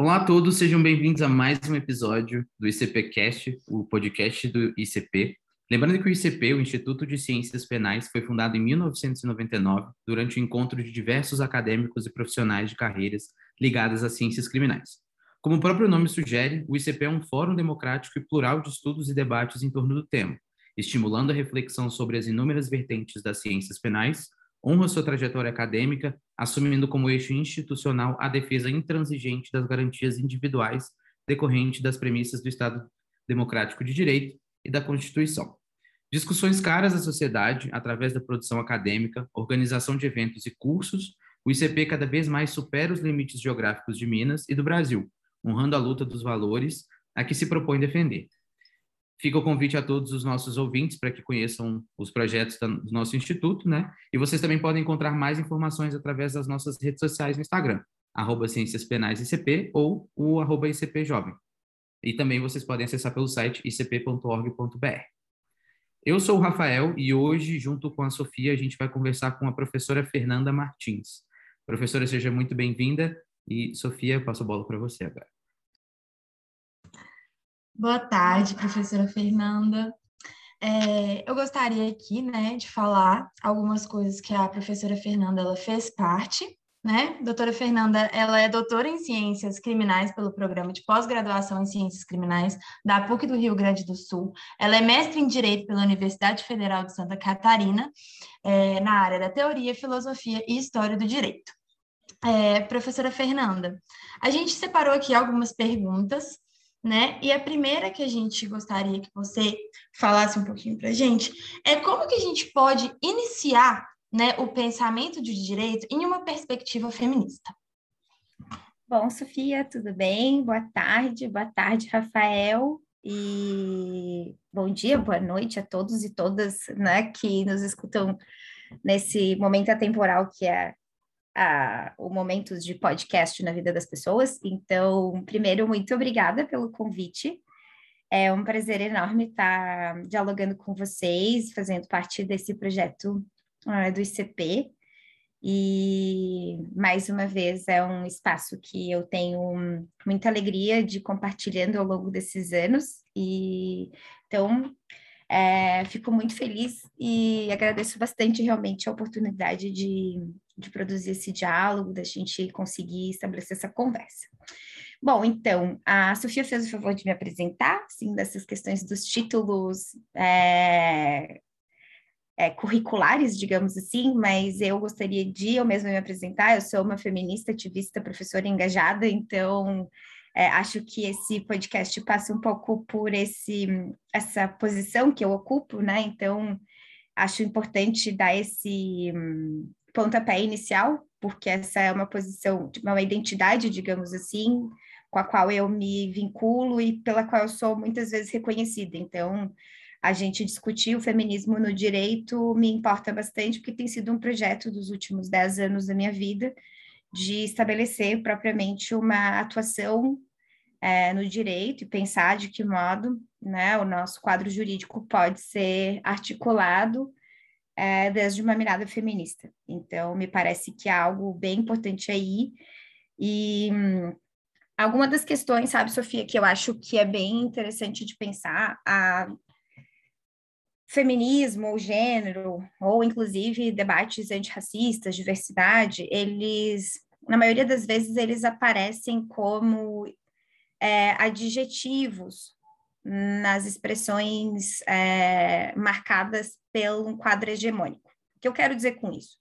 Olá a todos, sejam bem-vindos a mais um episódio do ICPcast, o podcast do ICP. Lembrando que o ICP, o Instituto de Ciências Penais, foi fundado em 1999 durante o encontro de diversos acadêmicos e profissionais de carreiras ligadas às ciências criminais. Como o próprio nome sugere, o ICP é um fórum democrático e plural de estudos e debates em torno do tema, estimulando a reflexão sobre as inúmeras vertentes das ciências penais, honra sua trajetória acadêmica, assumindo como eixo institucional a defesa intransigente das garantias individuais decorrentes das premissas do Estado Democrático de Direito e da Constituição. Discussões caras à sociedade, através da produção acadêmica, organização de eventos e cursos, o ICP cada vez mais supera os limites geográficos de Minas e do Brasil, honrando a luta dos valores a que se propõe defender. Fica o convite a todos os nossos ouvintes para que conheçam os projetos do nosso instituto, né? E vocês também podem encontrar mais informações através das nossas redes sociais no Instagram, arroba Ciências Penais ICP ou o arroba ICP Jovem. E também vocês podem acessar pelo site icp.org.br. Eu sou o Rafael e hoje, junto com a Sofia, a gente vai conversar com a professora Fernanda Martins. Professora, seja muito bem-vinda e, Sofia, eu passo a bola para você agora. Boa tarde, professora Fernanda. É, eu gostaria aqui, né, de falar algumas coisas que a professora Fernanda ela fez parte, né? Doutora Fernanda, ela é doutora em Ciências Criminais pelo Programa de Pós-Graduação em Ciências Criminais da PUC do Rio Grande do Sul. Ela é mestre em Direito pela Universidade Federal de Santa Catarina, é, na área da Teoria, Filosofia e História do Direito. É, professora Fernanda, a gente separou aqui algumas perguntas né? E a primeira que a gente gostaria que você falasse um pouquinho para a gente é como que a gente pode iniciar, né, o pensamento de direito em uma perspectiva feminista. Bom, Sofia, tudo bem? Boa tarde, boa tarde, Rafael, e bom dia, boa noite a todos e todas, né, que nos escutam nesse momento atemporal que é a, o momento de podcast na vida das pessoas. Então, primeiro, muito obrigada pelo convite. É um prazer enorme estar dialogando com vocês, fazendo parte desse projeto uh, do ICP. E, mais uma vez, é um espaço que eu tenho muita alegria de compartilhando ao longo desses anos. E, então, é, fico muito feliz e agradeço bastante realmente a oportunidade de, de produzir esse diálogo, da gente conseguir estabelecer essa conversa. Bom, então, a Sofia fez o favor de me apresentar, sim, dessas questões dos títulos é, é, curriculares, digamos assim, mas eu gostaria de eu mesma me apresentar. Eu sou uma feminista, ativista, professora engajada, então é, acho que esse podcast passa um pouco por esse, essa posição que eu ocupo, né? Então, acho importante dar esse um, pontapé inicial, porque essa é uma posição, uma identidade, digamos assim, com a qual eu me vinculo e pela qual eu sou muitas vezes reconhecida. Então, a gente discutir o feminismo no direito me importa bastante, porque tem sido um projeto dos últimos dez anos da minha vida de estabelecer propriamente uma atuação é, no direito e pensar de que modo né, o nosso quadro jurídico pode ser articulado é, desde uma mirada feminista. Então, me parece que há algo bem importante aí. E hum, alguma das questões, sabe, Sofia, que eu acho que é bem interessante de pensar, a feminismo ou gênero, ou inclusive debates antirracistas, diversidade, eles, na maioria das vezes, eles aparecem como é, adjetivos nas expressões é, marcadas pelo quadro hegemônico. O que eu quero dizer com isso?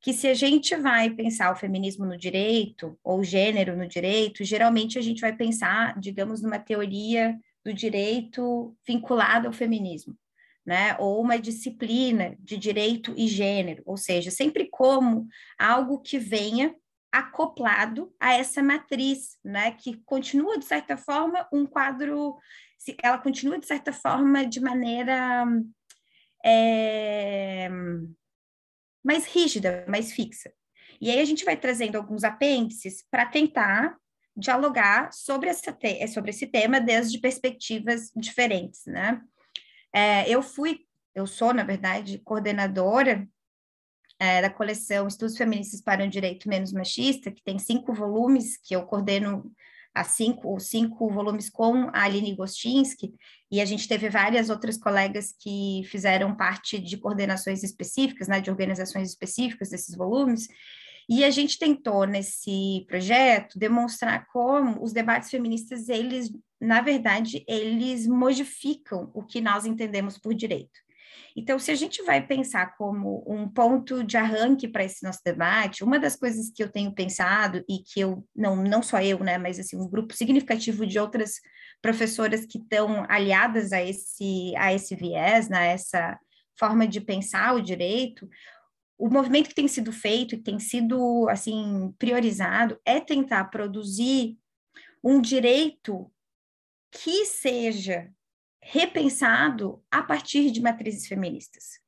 Que se a gente vai pensar o feminismo no direito, ou gênero no direito, geralmente a gente vai pensar, digamos, numa teoria do direito vinculada ao feminismo, né? Ou uma disciplina de direito e gênero, ou seja, sempre como algo que venha acoplado a essa matriz, né, que continua de certa forma um quadro, ela continua de certa forma de maneira é, mais rígida, mais fixa. E aí a gente vai trazendo alguns apêndices para tentar dialogar sobre, essa sobre esse tema desde perspectivas diferentes, né? É, eu fui, eu sou, na verdade, coordenadora é, da coleção Estudos Feministas para um Direito Menos Machista, que tem cinco volumes, que eu coordeno as cinco, cinco volumes com a Aline Gostinski, e a gente teve várias outras colegas que fizeram parte de coordenações específicas, né, de organizações específicas desses volumes, e a gente tentou, nesse projeto, demonstrar como os debates feministas, eles, na verdade, eles modificam o que nós entendemos por direito. Então, se a gente vai pensar como um ponto de arranque para esse nosso debate, uma das coisas que eu tenho pensado e que eu, não, não só eu, né, mas assim, um grupo significativo de outras professoras que estão aliadas a esse, a esse viés, né, essa forma de pensar o direito, o movimento que tem sido feito e tem sido, assim, priorizado é tentar produzir um direito que seja repensado a partir de matrizes feministas.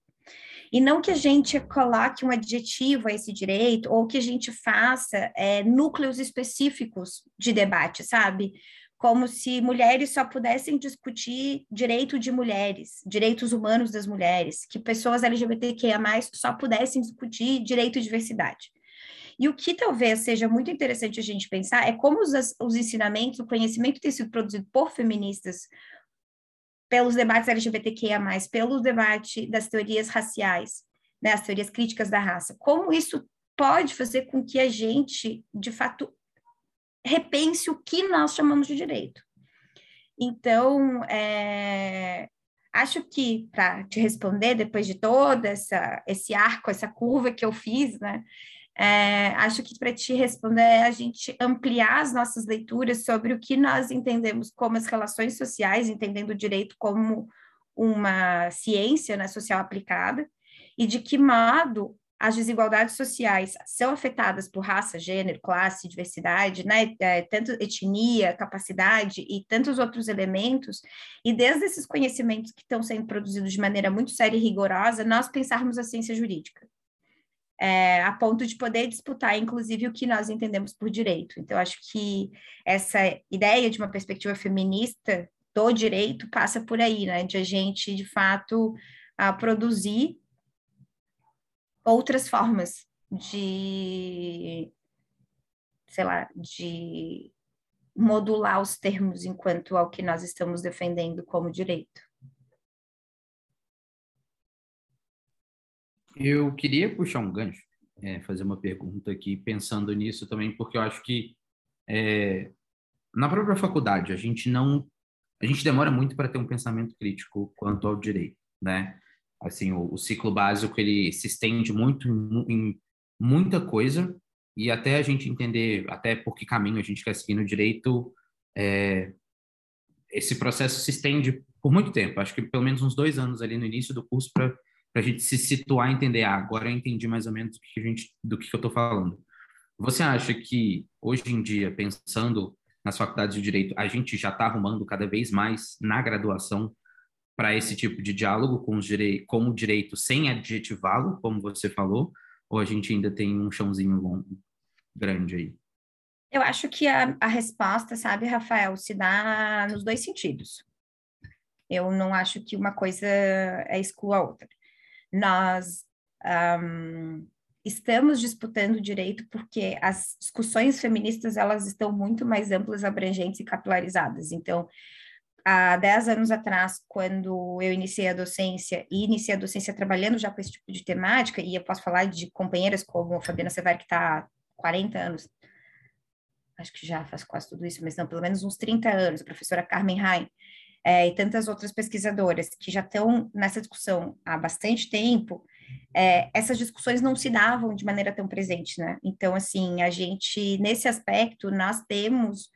E não que a gente coloque um adjetivo a esse direito, ou que a gente faça é, núcleos específicos de debate, sabe? Como se mulheres só pudessem discutir direito de mulheres, direitos humanos das mulheres, que pessoas LGBTQIA só pudessem discutir direito e diversidade. E o que talvez seja muito interessante a gente pensar é como os, os ensinamentos, o conhecimento tem sido produzido por feministas pelos debates LGBTQIA+, pelo debate das teorias raciais, né, as teorias críticas da raça, como isso pode fazer com que a gente, de fato, repense o que nós chamamos de direito. Então, é, acho que, para te responder, depois de todo essa, esse arco, essa curva que eu fiz, né, é, acho que para te responder é a gente ampliar as nossas leituras sobre o que nós entendemos como as relações sociais, entendendo o direito como uma ciência né, social aplicada, e de que modo as desigualdades sociais são afetadas por raça, gênero, classe, diversidade, né, é, tanto etnia, capacidade e tantos outros elementos, e desde esses conhecimentos que estão sendo produzidos de maneira muito séria e rigorosa, nós pensarmos a ciência jurídica é, a ponto de poder disputar, inclusive, o que nós entendemos por direito. Então, acho que essa ideia de uma perspectiva feminista do direito passa por aí, né? De a gente, de fato, a produzir outras formas de, sei lá, de modular os termos enquanto ao que nós estamos defendendo como direito. Eu queria puxar um gancho, é, fazer uma pergunta aqui, pensando nisso também, porque eu acho que é, na própria faculdade a gente não, a gente demora muito para ter um pensamento crítico quanto ao direito, né? Assim, o, o ciclo básico ele se estende muito em, em, muita coisa e até a gente entender até por que caminho a gente quer seguir no direito, é, esse processo se estende por muito tempo. Acho que pelo menos uns dois anos ali no início do curso para para a gente se situar e entender, ah, agora eu entendi mais ou menos do que, a gente, do que eu estou falando. Você acha que, hoje em dia, pensando nas faculdades de Direito, a gente já está arrumando cada vez mais na graduação para esse tipo de diálogo com, os direi com o direito sem adjetivá-lo, como você falou, ou a gente ainda tem um chãozinho longo, grande aí? Eu acho que a, a resposta, sabe, Rafael, se dá nos dois sentidos. Eu não acho que uma coisa é exclua a outra nós um, estamos disputando direito porque as discussões feministas elas estão muito mais amplas, abrangentes e capilarizadas. Então, há 10 anos atrás, quando eu iniciei a docência, e iniciei a docência trabalhando já com esse tipo de temática, e eu posso falar de companheiras como a Fabiana Severo, que está há 40 anos, acho que já faz quase tudo isso, mas não, pelo menos uns 30 anos, a professora Carmen Rain, é, e tantas outras pesquisadoras que já estão nessa discussão há bastante tempo, é, essas discussões não se davam de maneira tão presente, né? Então, assim, a gente, nesse aspecto, nós temos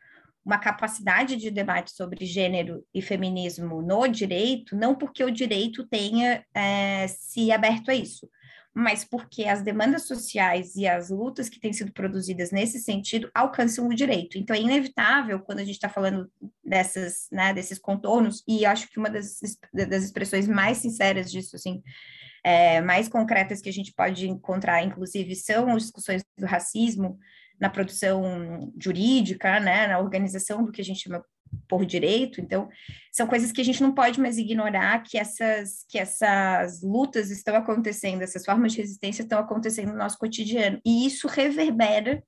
uma capacidade de debate sobre gênero e feminismo no direito, não porque o direito tenha é, se aberto a isso, mas porque as demandas sociais e as lutas que têm sido produzidas nesse sentido alcançam o direito. Então, é inevitável, quando a gente está falando dessas, né, desses contornos, e acho que uma das, das expressões mais sinceras disso, assim, é, mais concretas que a gente pode encontrar, inclusive, são as discussões do racismo na produção jurídica, né, na organização do que a gente chama por direito. Então, são coisas que a gente não pode mais ignorar que essas que essas lutas estão acontecendo, essas formas de resistência estão acontecendo no nosso cotidiano. E isso reverbera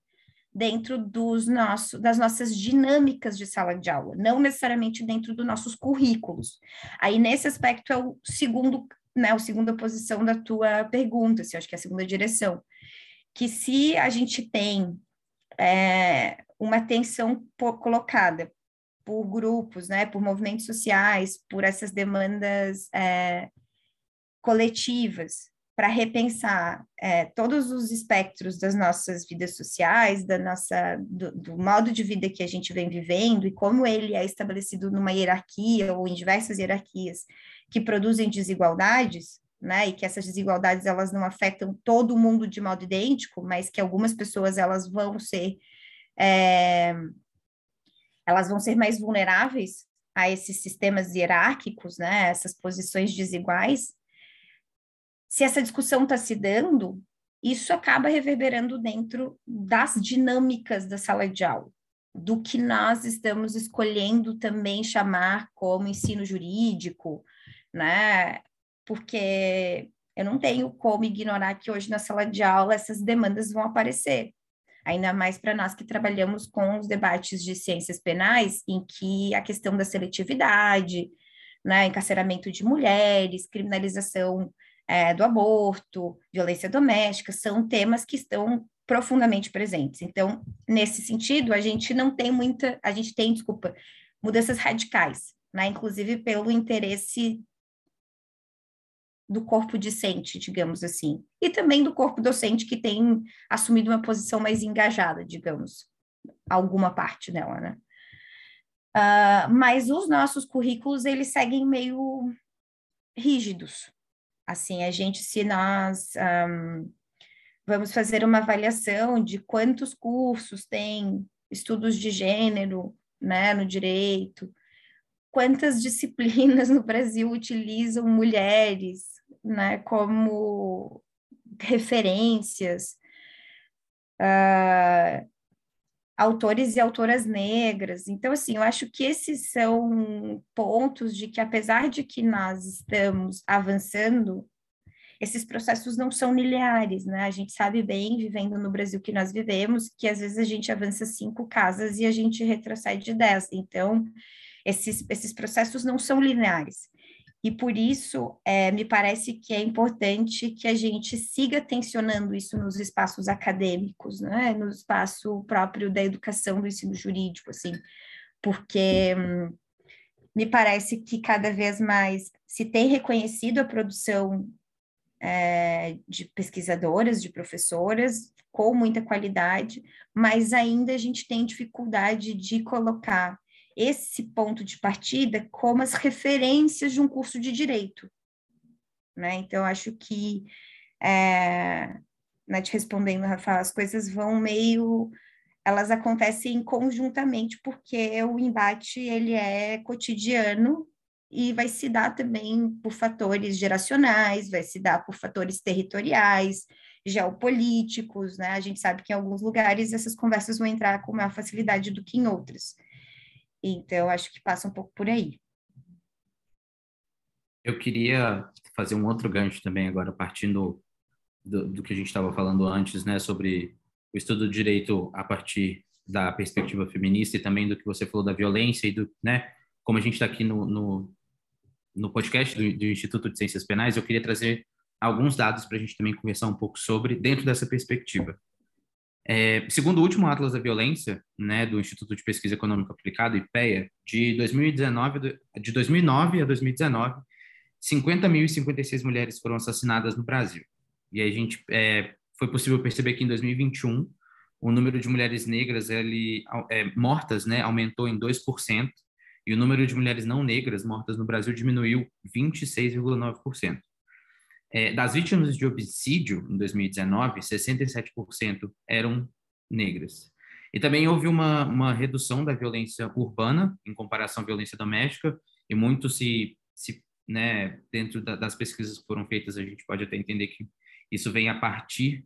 dentro dos nossos, das nossas dinâmicas de sala de aula, não necessariamente dentro dos nossos currículos. Aí, nesse aspecto, é o segundo, né, a segunda posição da tua pergunta, assim, acho que é a segunda direção, que se a gente tem é, uma atenção colocada por grupos, né, por movimentos sociais, por essas demandas é, coletivas, para repensar é, todos os espectros das nossas vidas sociais, da nossa, do, do, modo de vida que a gente vem vivendo e como ele é estabelecido numa hierarquia ou em diversas hierarquias que produzem desigualdades, né, e que essas desigualdades elas não afetam todo mundo de modo idêntico, mas que algumas pessoas elas vão ser é, elas vão ser mais vulneráveis a esses sistemas hierárquicos, né, essas posições desiguais se essa discussão está se dando, isso acaba reverberando dentro das dinâmicas da sala de aula, do que nós estamos escolhendo também chamar como ensino jurídico, né? Porque eu não tenho como ignorar que hoje na sala de aula essas demandas vão aparecer. Ainda mais para nós que trabalhamos com os debates de ciências penais, em que a questão da seletividade, né, encarceramento de mulheres, criminalização é, do aborto, violência doméstica, são temas que estão profundamente presentes. Então, nesse sentido, a gente não tem muita, a gente tem, desculpa, mudanças radicais, né? Inclusive pelo interesse do corpo discente, digamos assim, e também do corpo docente que tem assumido uma posição mais engajada, digamos, alguma parte dela, né? Uh, mas os nossos currículos, eles seguem meio rígidos, Assim, a gente, se nós um, vamos fazer uma avaliação de quantos cursos tem estudos de gênero, né, no direito, quantas disciplinas no Brasil utilizam mulheres, né, como referências, uh, autores e autoras negras. Então, assim, eu acho que esses são pontos de que, apesar de que nós estamos avançando, esses processos não são lineares, né? A gente sabe bem, vivendo no Brasil que nós vivemos, que às vezes a gente avança cinco casas e a gente retrocede dez. Então, esses, esses processos não são lineares. E por isso, é, me parece que é importante que a gente siga tensionando isso nos espaços acadêmicos, né? no espaço próprio da educação, do ensino jurídico, assim, porque hum, me parece que cada vez mais se tem reconhecido a produção é, de pesquisadoras, de professoras, com muita qualidade, mas ainda a gente tem dificuldade de colocar esse ponto de partida como as referências de um curso de direito. Né? Então, acho que, é, né, te respondendo, Rafael, as coisas vão meio elas acontecem conjuntamente porque o embate ele é cotidiano e vai se dar também por fatores geracionais, vai se dar por fatores territoriais, geopolíticos, né? A gente sabe que em alguns lugares essas conversas vão entrar com maior facilidade do que em outros. Então, acho que passa um pouco por aí. Eu queria fazer um outro gancho também agora, partindo do, do que a gente estava falando antes, né, sobre o estudo do direito a partir da perspectiva feminista e também do que você falou da violência e do, né, como a gente está aqui no, no, no podcast do, do, Instituto de Ciências Penais, eu queria trazer alguns dados para a gente também conversar um pouco sobre dentro dessa perspectiva. É, segundo o último Atlas da Violência, né, do Instituto de Pesquisa Econômica Aplicada, IPEA, de 2019, de 2009 a 2019, 50.056 mulheres foram assassinadas no Brasil. E aí a gente é, foi possível perceber que em 2021 o número de mulheres negras ele, é, mortas né, aumentou em 2%, e o número de mulheres não negras mortas no Brasil diminuiu 26,9%. É, das vítimas de homicídio em 2019, 67% eram negras. E também houve uma, uma redução da violência urbana em comparação à violência doméstica, e muito se, se né, dentro da, das pesquisas que foram feitas, a gente pode até entender que isso vem a partir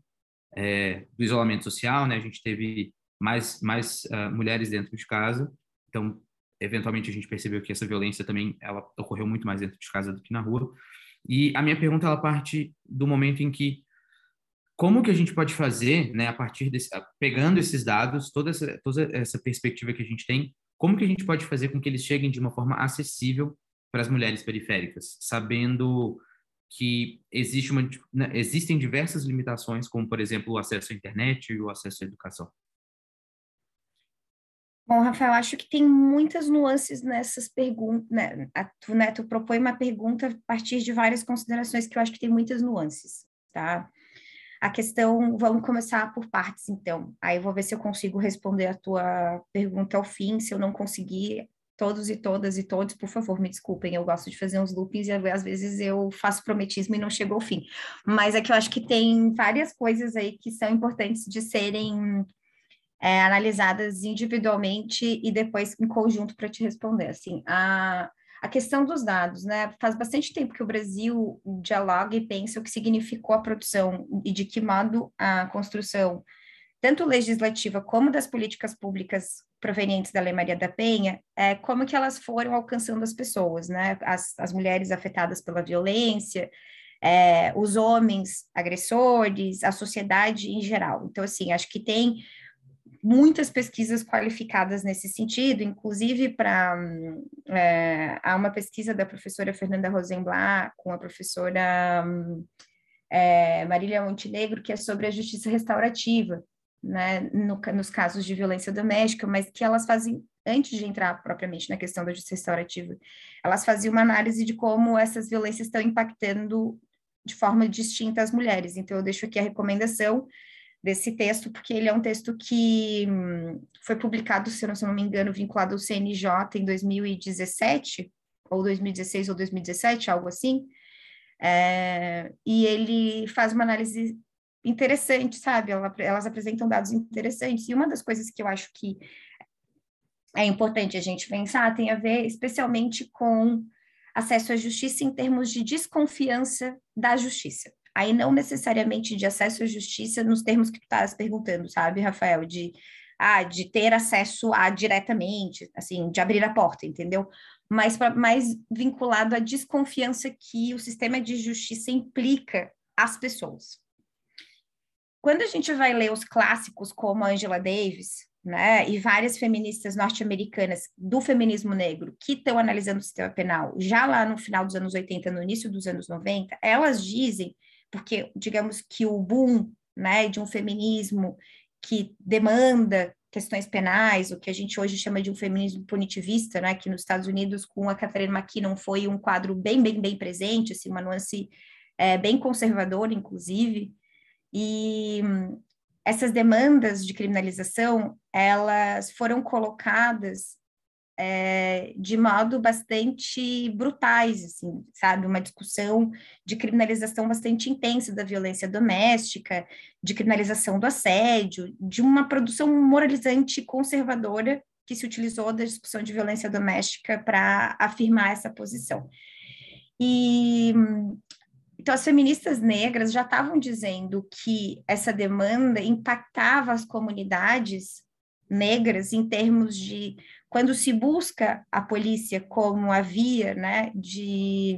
é, do isolamento social, né? A gente teve mais, mais uh, mulheres dentro de casa, então, eventualmente, a gente percebeu que essa violência também ela ocorreu muito mais dentro de casa do que na rua. E a minha pergunta ela parte do momento em que como que a gente pode fazer, né, a partir desse, pegando esses dados, toda essa, toda essa perspectiva que a gente tem, como que a gente pode fazer com que eles cheguem de uma forma acessível para as mulheres periféricas, sabendo que existe uma, né, existem diversas limitações, como, por exemplo, o acesso à internet e o acesso à educação? Bom, Rafael, acho que tem muitas nuances nessas perguntas, né? Tu, né, tu propõe uma pergunta a partir de várias considerações que eu acho que tem muitas nuances, tá? A questão, vamos começar por partes, então. Aí eu vou ver se eu consigo responder a tua pergunta ao fim. Se eu não conseguir, todos e todas e todos, por favor, me desculpem. Eu gosto de fazer uns loopings e às vezes eu faço prometismo e não chego ao fim. Mas é que eu acho que tem várias coisas aí que são importantes de serem é, analisadas individualmente e depois em conjunto para te responder. Assim, a, a questão dos dados, né? Faz bastante tempo que o Brasil dialoga e pensa o que significou a produção e de que modo a construção, tanto legislativa como das políticas públicas provenientes da Lei Maria da Penha, é, como que elas foram alcançando as pessoas, né? As, as mulheres afetadas pela violência, é, os homens agressores, a sociedade em geral. Então, assim, acho que tem muitas pesquisas qualificadas nesse sentido, inclusive para é, há uma pesquisa da professora Fernanda Rosenblatt com a professora é, Marília Montenegro, que é sobre a justiça restaurativa, né, no, nos casos de violência doméstica, mas que elas fazem, antes de entrar propriamente na questão da justiça restaurativa, elas faziam uma análise de como essas violências estão impactando de forma distinta as mulheres. Então, eu deixo aqui a recomendação desse texto, porque ele é um texto que hum, foi publicado, se eu, não, me engano, vinculado ao CNJ em 2017, ou 2016 ou 2017, algo assim, é, e ele faz uma análise interessante, sabe? Ela, elas apresentam dados interessantes, e uma das coisas que eu acho que é importante a gente pensar tem a ver especialmente com acesso à justiça em termos de desconfiança da justiça. Aí não necessariamente de acesso à justiça nos termos que tu estás perguntando, sabe, Rafael? De, ah, de ter acesso a diretamente, assim, de abrir a porta, entendeu? Mas pra, mais vinculado à desconfiança que o sistema de justiça implica às pessoas. Quando a gente vai ler os clássicos como Angela Davis, né, e várias feministas norte-americanas do feminismo negro que estão analisando o sistema penal já lá no final dos anos 80, no início dos anos 90, elas dizem porque digamos que o boom né, de um feminismo que demanda questões penais, o que a gente hoje chama de um feminismo punitivista, né, que nos Estados Unidos com a Catherine McKinnon foi um quadro bem, bem, bem presente, assim, uma nuance é, bem conservadora, inclusive, e essas demandas de criminalização, elas foram colocadas é, de modo bastante brutais, assim, sabe? Uma discussão de criminalização bastante intensa da violência doméstica, de criminalização do assédio, de uma produção moralizante conservadora que se utilizou da discussão de violência doméstica para afirmar essa posição. E então as feministas negras já estavam dizendo que essa demanda impactava as comunidades negras em termos de quando se busca a polícia como a via né, de,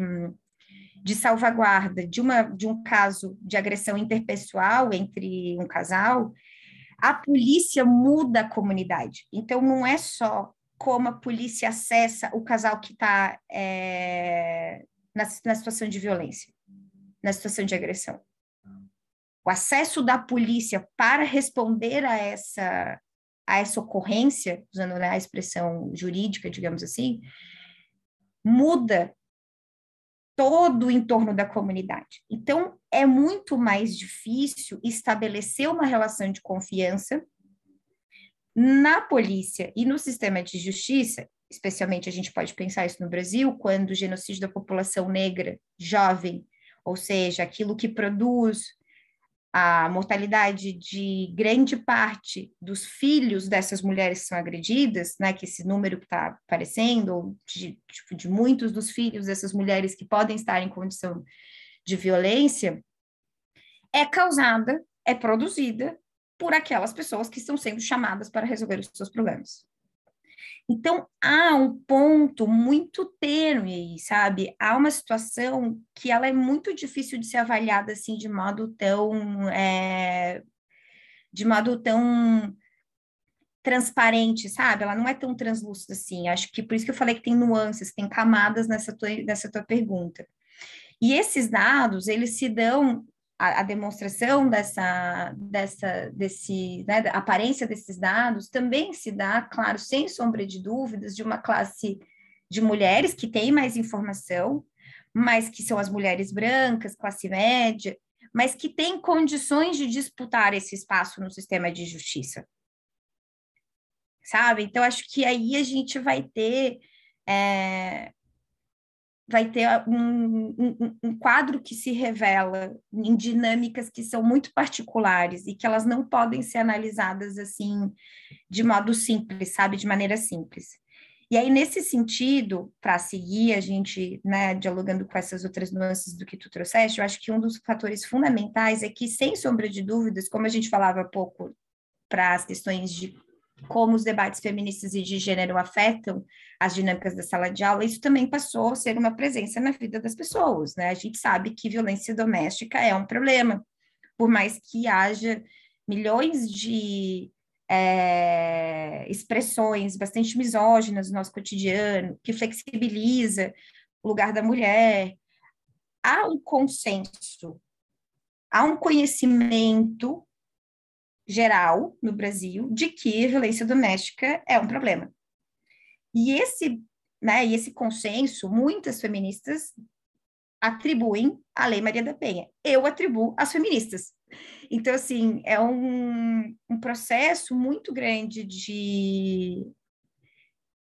de salvaguarda de, uma, de um caso de agressão interpessoal entre um casal, a polícia muda a comunidade. Então, não é só como a polícia acessa o casal que está é, na, na situação de violência, na situação de agressão. O acesso da polícia para responder a essa a essa ocorrência, usando né, a expressão jurídica, digamos assim, muda todo o entorno da comunidade. Então, é muito mais difícil estabelecer uma relação de confiança na polícia e no sistema de justiça, especialmente a gente pode pensar isso no Brasil, quando o genocídio da população negra jovem, ou seja, aquilo que produz a mortalidade de grande parte dos filhos dessas mulheres que são agredidas, né, que esse número que está aparecendo, de, tipo, de muitos dos filhos dessas mulheres que podem estar em condição de violência, é causada, é produzida por aquelas pessoas que estão sendo chamadas para resolver os seus problemas. Então, há um ponto muito tênue sabe? Há uma situação que ela é muito difícil de ser avaliada assim de modo tão é, de modo tão transparente, sabe? Ela não é tão translúcida assim. Acho que por isso que eu falei que tem nuances, tem camadas nessa tua, nessa tua pergunta. E esses dados, eles se dão a, demonstração dessa, dessa, desse, né, da aparência desses dados também se dá, claro, sem sombra de dúvidas, de uma classe de mulheres que tem mais informação, mas que são as mulheres brancas, classe média, mas que têm condições de disputar esse espaço no sistema de justiça. Sabe? Então, acho que aí a gente vai ter. É, vai ter um, um, um, quadro que se revela em dinâmicas que são muito particulares e que elas não podem ser analisadas assim de modo simples, sabe, de maneira simples. E aí, nesse sentido, para seguir a gente, né, dialogando com essas outras nuances do que tu trouxeste, eu acho que um dos fatores fundamentais é que, sem sombra de dúvidas, como a gente falava pouco para as questões de como os debates feministas e de gênero afetam as dinâmicas da sala de aula, isso também passou a ser uma presença na vida das pessoas, né? A gente sabe que violência doméstica é um problema, por mais que haja milhões de é, expressões bastante misóginas no nosso cotidiano, que flexibiliza o lugar da mulher. Há um consenso, há um conhecimento geral no Brasil de que violência doméstica é um problema. E esse, né, e esse consenso, muitas feministas atribuem à Lei Maria da Penha. Eu atribuo às feministas. Então, assim, é um, um processo muito grande de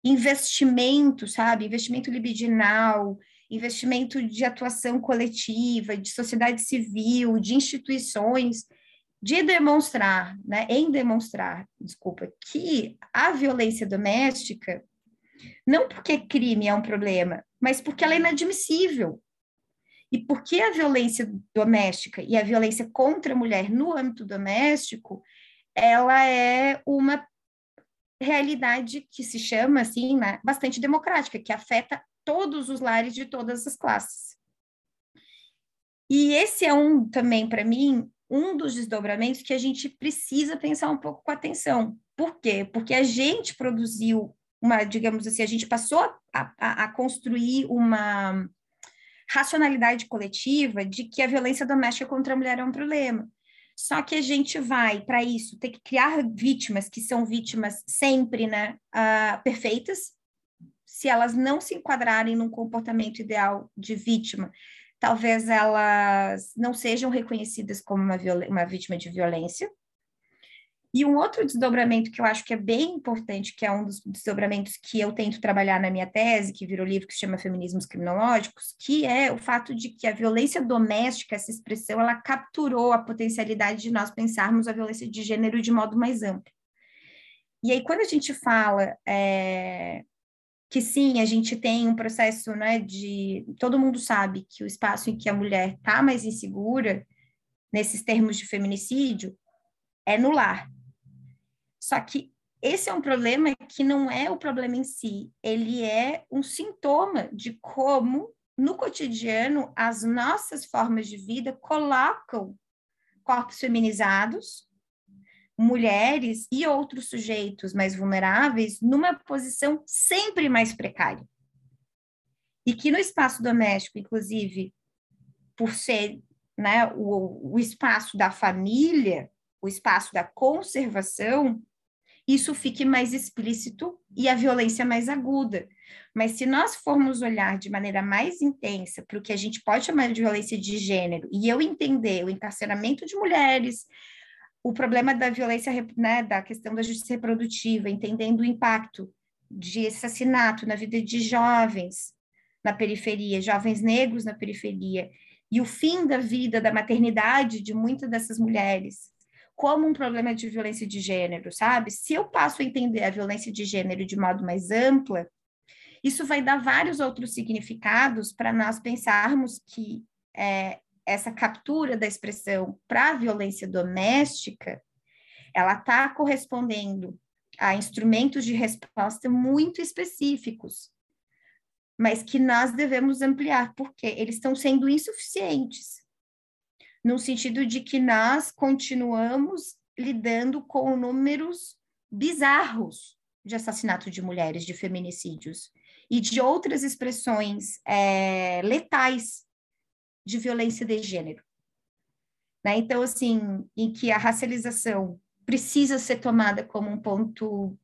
investimento, sabe? Investimento libidinal, investimento de atuação coletiva, de sociedade civil, de instituições, de demonstrar, né, em demonstrar, desculpa, que a violência doméstica, não porque crime é um problema, mas porque ela é inadmissível. E porque a violência doméstica e a violência contra a mulher no âmbito doméstico, ela é uma realidade que se chama assim, né, bastante democrática, que afeta todos os lares de todas as classes. E esse é um também para mim um dos desdobramentos que a gente precisa pensar um pouco com atenção. Por quê? Porque a gente produziu uma, digamos assim, a gente passou a, a, a construir uma racionalidade coletiva de que a violência doméstica contra a mulher é um problema. Só que a gente vai, para isso, ter que criar vítimas que são vítimas sempre né, uh, perfeitas. Se elas não se enquadrarem num comportamento ideal de vítima, talvez elas não sejam reconhecidas como uma, uma vítima de violência. E um outro desdobramento que eu acho que é bem importante, que é um dos desdobramentos que eu tento trabalhar na minha tese, que virou livro que se chama Feminismos Criminológicos, que é o fato de que a violência doméstica, essa expressão, ela capturou a potencialidade de nós pensarmos a violência de gênero de modo mais amplo. E aí, quando a gente fala é, que sim, a gente tem um processo, né, de todo mundo sabe que o espaço em que a mulher está mais insegura, nesses termos de feminicídio, é no lar. Só que esse é um problema que não é o problema em si, ele é um sintoma de como, no cotidiano, as nossas formas de vida colocam corpos feminizados mulheres e outros sujeitos mais vulneráveis numa posição sempre mais precária. E que no espaço doméstico, inclusive, por ser né, o, o espaço da família, o espaço da conservação, isso fique mais explícito e a violência mais aguda. Mas se nós formos olhar de maneira mais intensa para o que a gente pode chamar de violência de gênero, e eu entender o encarceramento de mulheres, o problema da violência, né, da questão da justiça reprodutiva, entendendo o impacto de assassinato na vida de jovens na periferia, jovens negros na periferia, e o fim da vida, da maternidade de muitas dessas mulheres, como um problema de violência de gênero, sabe? Se eu passo a entender a violência de gênero de modo mais ampla, isso vai dar vários outros significados para nós pensarmos que é, essa captura da expressão para a violência doméstica, ela está correspondendo a instrumentos de resposta muito específicos, mas que nós devemos ampliar, porque eles estão sendo insuficientes, no sentido de que nós continuamos lidando com números bizarros de assassinato de mulheres, de feminicídios e de outras expressões é, letais de violência de gênero. Né? Então, assim, em que a racialização precisa ser tomada como um ponto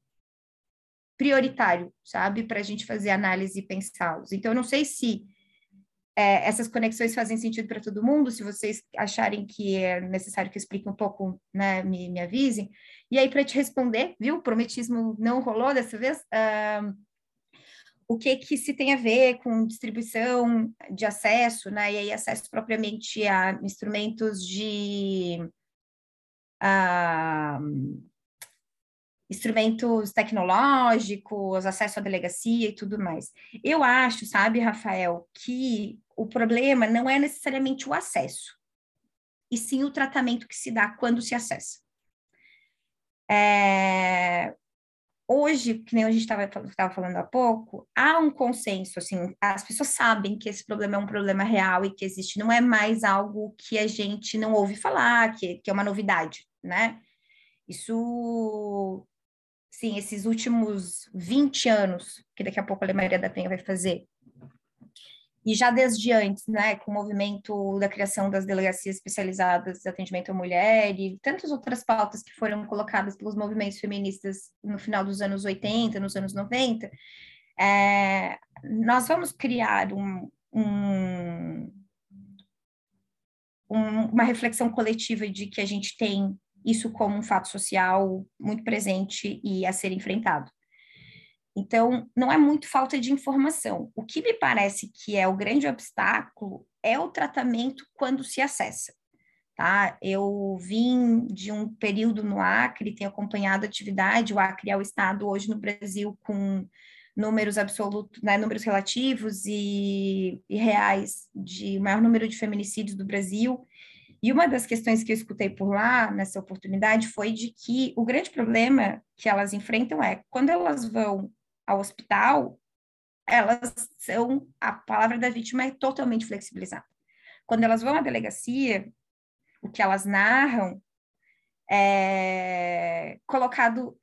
prioritário, sabe, para a gente fazer análise e pensá-los. Então, eu não sei se é, essas conexões fazem sentido para todo mundo, se vocês acharem que é necessário que eu explique um pouco, né, me, me avisem. E aí, para te responder, viu, o prometismo não rolou dessa vez, uh, o que que se tem a ver com distribuição de acesso, né, e aí acesso propriamente a instrumentos de... Uh, instrumentos tecnológicos, acesso à delegacia e tudo mais. Eu acho, sabe, Rafael, que o problema não é necessariamente o acesso, e sim o tratamento que se dá quando se acessa. É... Hoje, que nem a gente estava falando há pouco, há um consenso, assim, as pessoas sabem que esse problema é um problema real e que existe, não é mais algo que a gente não ouve falar, que, que é uma novidade, né? Isso sim, esses últimos 20 anos, que daqui a pouco a Maria da Penha vai fazer, e já desde antes, né, com o movimento da criação das delegacias especializadas de atendimento à mulher e tantas outras pautas que foram colocadas pelos movimentos feministas no final dos anos 80, nos anos 90, é, nós vamos criar um, um, um, uma reflexão coletiva de que a gente tem isso como um fato social muito presente e a ser enfrentado. Então, não é muito falta de informação. O que me parece que é o grande obstáculo é o tratamento quando se acessa. Tá? Eu vim de um período no Acre, tenho acompanhado a atividade, o Acre é o estado hoje no Brasil com números absolutos, né, números relativos e, e reais de maior número de feminicídios do Brasil, e uma das questões que eu escutei por lá, nessa oportunidade, foi de que o grande problema que elas enfrentam é quando elas vão ao hospital, elas são, a palavra da vítima é totalmente flexibilizada. Quando elas vão à delegacia, o que elas narram é colocado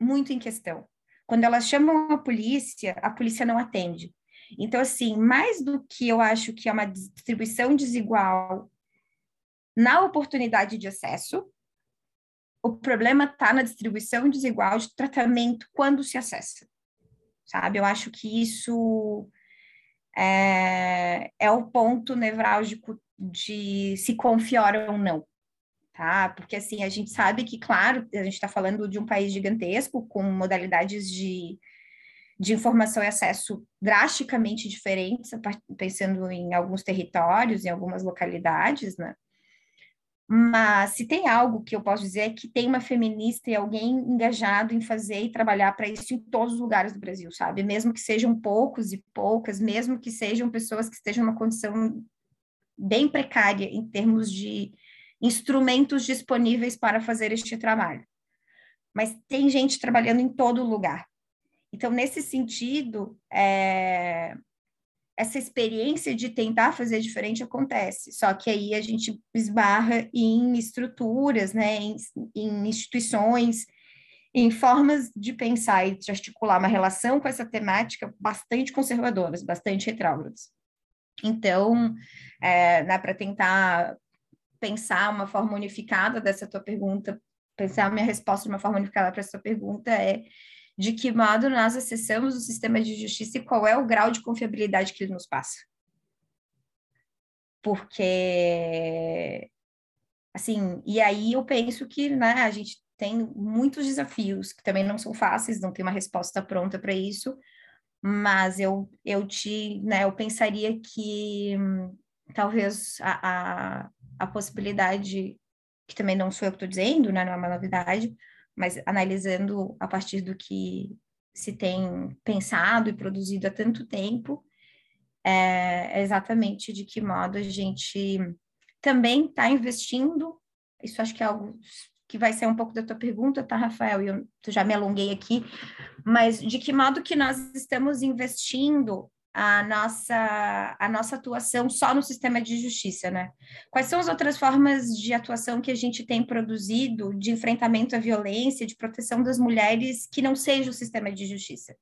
muito em questão. Quando elas chamam a polícia, a polícia não atende. Então, assim, mais do que eu acho que é uma distribuição desigual na oportunidade de acesso, o problema está na distribuição desigual de tratamento quando se acessa, sabe? Eu acho que isso é, é o ponto nevrálgico de se confiar ou não, tá? Porque, assim, a gente sabe que, claro, a gente está falando de um país gigantesco, com modalidades de, de informação e acesso drasticamente diferentes, pensando em alguns territórios, em algumas localidades, né? Mas se tem algo que eu posso dizer é que tem uma feminista e alguém engajado em fazer e trabalhar para isso em todos os lugares do Brasil, sabe? Mesmo que sejam poucos e poucas, mesmo que sejam pessoas que estejam numa condição bem precária em termos de instrumentos disponíveis para fazer este trabalho. Mas tem gente trabalhando em todo lugar. Então, nesse sentido, é, essa experiência de tentar fazer diferente acontece, só que aí a gente esbarra em estruturas, né, em, em instituições, em formas de pensar e de articular uma relação com essa temática bastante conservadoras, bastante retrógradas. Então, é, né, para tentar pensar uma forma unificada dessa tua pergunta, pensar minha resposta de uma forma unificada para essa pergunta é de que modo nós acessamos o sistema de justiça e qual é o grau de confiabilidade que ele nos passa. Porque, assim, e aí eu penso que né, a gente tem muitos desafios que também não são fáceis, não tem uma resposta pronta para isso, mas eu, eu te, né, eu pensaria que hum, talvez a, a, a possibilidade, que também não sou eu que estou dizendo, né, não é uma novidade, mas analisando a partir do que se tem pensado e produzido há tanto tempo, é exatamente de que modo a gente também está investindo, isso acho que é algo que vai ser um pouco da tua pergunta, tá, Rafael? E eu já me alonguei aqui, mas de que modo que nós estamos investindo a nossa, a nossa atuação só no sistema de justiça, né? Quais são as outras formas de atuação que a gente tem produzido de enfrentamento à violência, de proteção das mulheres que não seja o sistema de justiça?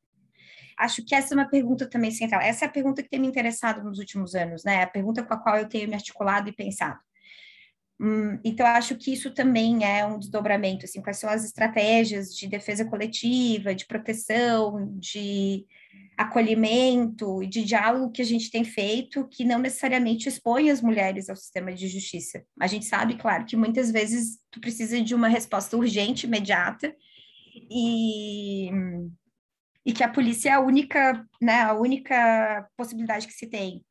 Acho que essa é uma pergunta também central. Essa é a pergunta que tem me interessado nos últimos anos, né? A pergunta com a qual eu tenho me articulado e pensado. Hum, então, acho que isso também é um desdobramento, assim, quais são as estratégias de defesa coletiva, de proteção, de acolhimento e de diálogo que a gente tem feito que não necessariamente expõe as mulheres ao sistema de justiça. A gente sabe, claro, que muitas vezes tu precisa de uma resposta urgente, imediata, e, e que a polícia é a única, né, a única possibilidade que se tem.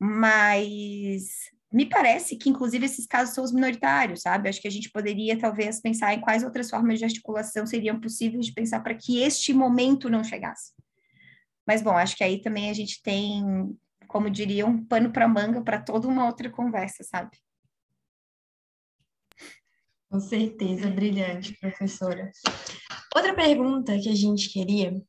Mas me parece que, inclusive, esses casos são os minoritários, sabe? Acho que a gente poderia, talvez, pensar em quais outras formas de articulação seriam possíveis de pensar para que este momento não chegasse. Mas, bom, acho que aí também a gente tem, como diria, um pano para manga para toda uma outra conversa, sabe? Com certeza, brilhante, professora. Outra pergunta que a gente queria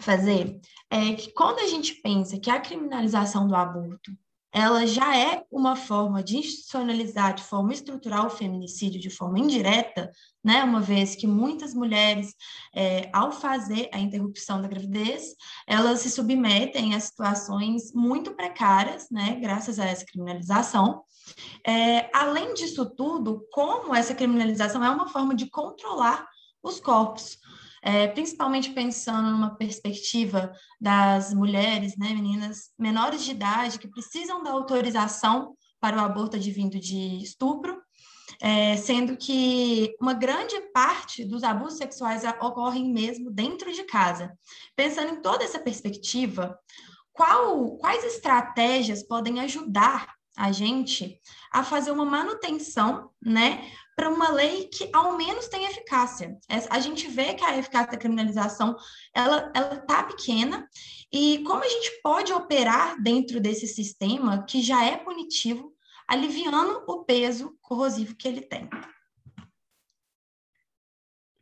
fazer é que quando a gente pensa que a criminalização do aborto ela já é uma forma de institucionalizar de forma estrutural o feminicídio de forma indireta, né? Uma vez que muitas mulheres, é, ao fazer a interrupção da gravidez, elas se submetem a situações muito precárias, né? Graças a essa criminalização. É, além disso tudo, como essa criminalização é uma forma de controlar os corpos, é, principalmente pensando numa perspectiva das mulheres, né, meninas menores de idade que precisam da autorização para o aborto advindo de estupro, é, sendo que uma grande parte dos abusos sexuais ocorrem mesmo dentro de casa. Pensando em toda essa perspectiva, qual, quais estratégias podem ajudar a gente a fazer uma manutenção, né, para uma lei que ao menos tenha eficácia. A gente vê que a eficácia da criminalização ela ela está pequena e como a gente pode operar dentro desse sistema que já é punitivo, aliviando o peso corrosivo que ele tem.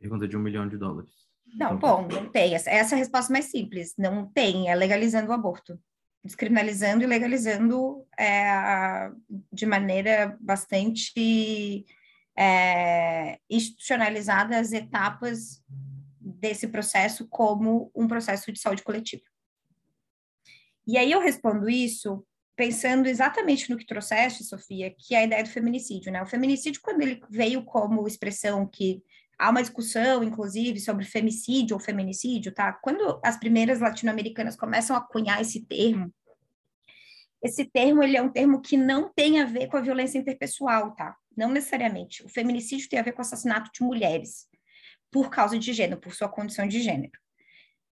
Pergunta de um milhão de dólares. Não, então, bom, não tem. Essa, essa é a resposta mais simples. Não tem, é legalizando o aborto. Descriminalizando e legalizando é, de maneira bastante é, as etapas desse processo como um processo de saúde coletiva. E aí eu respondo isso pensando exatamente no que trouxeste, Sofia, que é a ideia do feminicídio, né? O feminicídio, quando ele veio como expressão que há uma discussão, inclusive, sobre femicídio ou feminicídio, tá? Quando as primeiras latino-americanas começam a cunhar esse termo, esse termo ele é um termo que não tem a ver com a violência interpessoal, tá? Não necessariamente. O feminicídio tem a ver com o assassinato de mulheres por causa de gênero, por sua condição de gênero,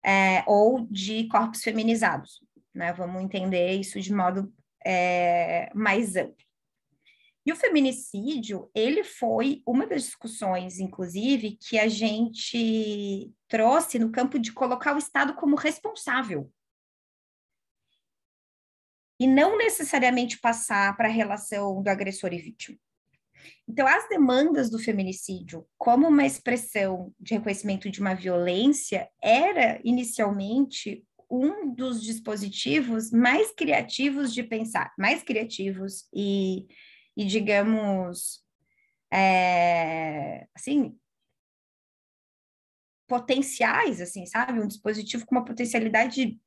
é, ou de corpos feminizados, né? Vamos entender isso de modo é, mais amplo. E o feminicídio, ele foi uma das discussões, inclusive, que a gente trouxe no campo de colocar o Estado como responsável e não necessariamente passar para a relação do agressor e vítima. Então, as demandas do feminicídio, como uma expressão de reconhecimento de uma violência, era inicialmente um dos dispositivos mais criativos de pensar, mais criativos e, e digamos, é, assim, potenciais, assim, sabe? Um dispositivo com uma potencialidade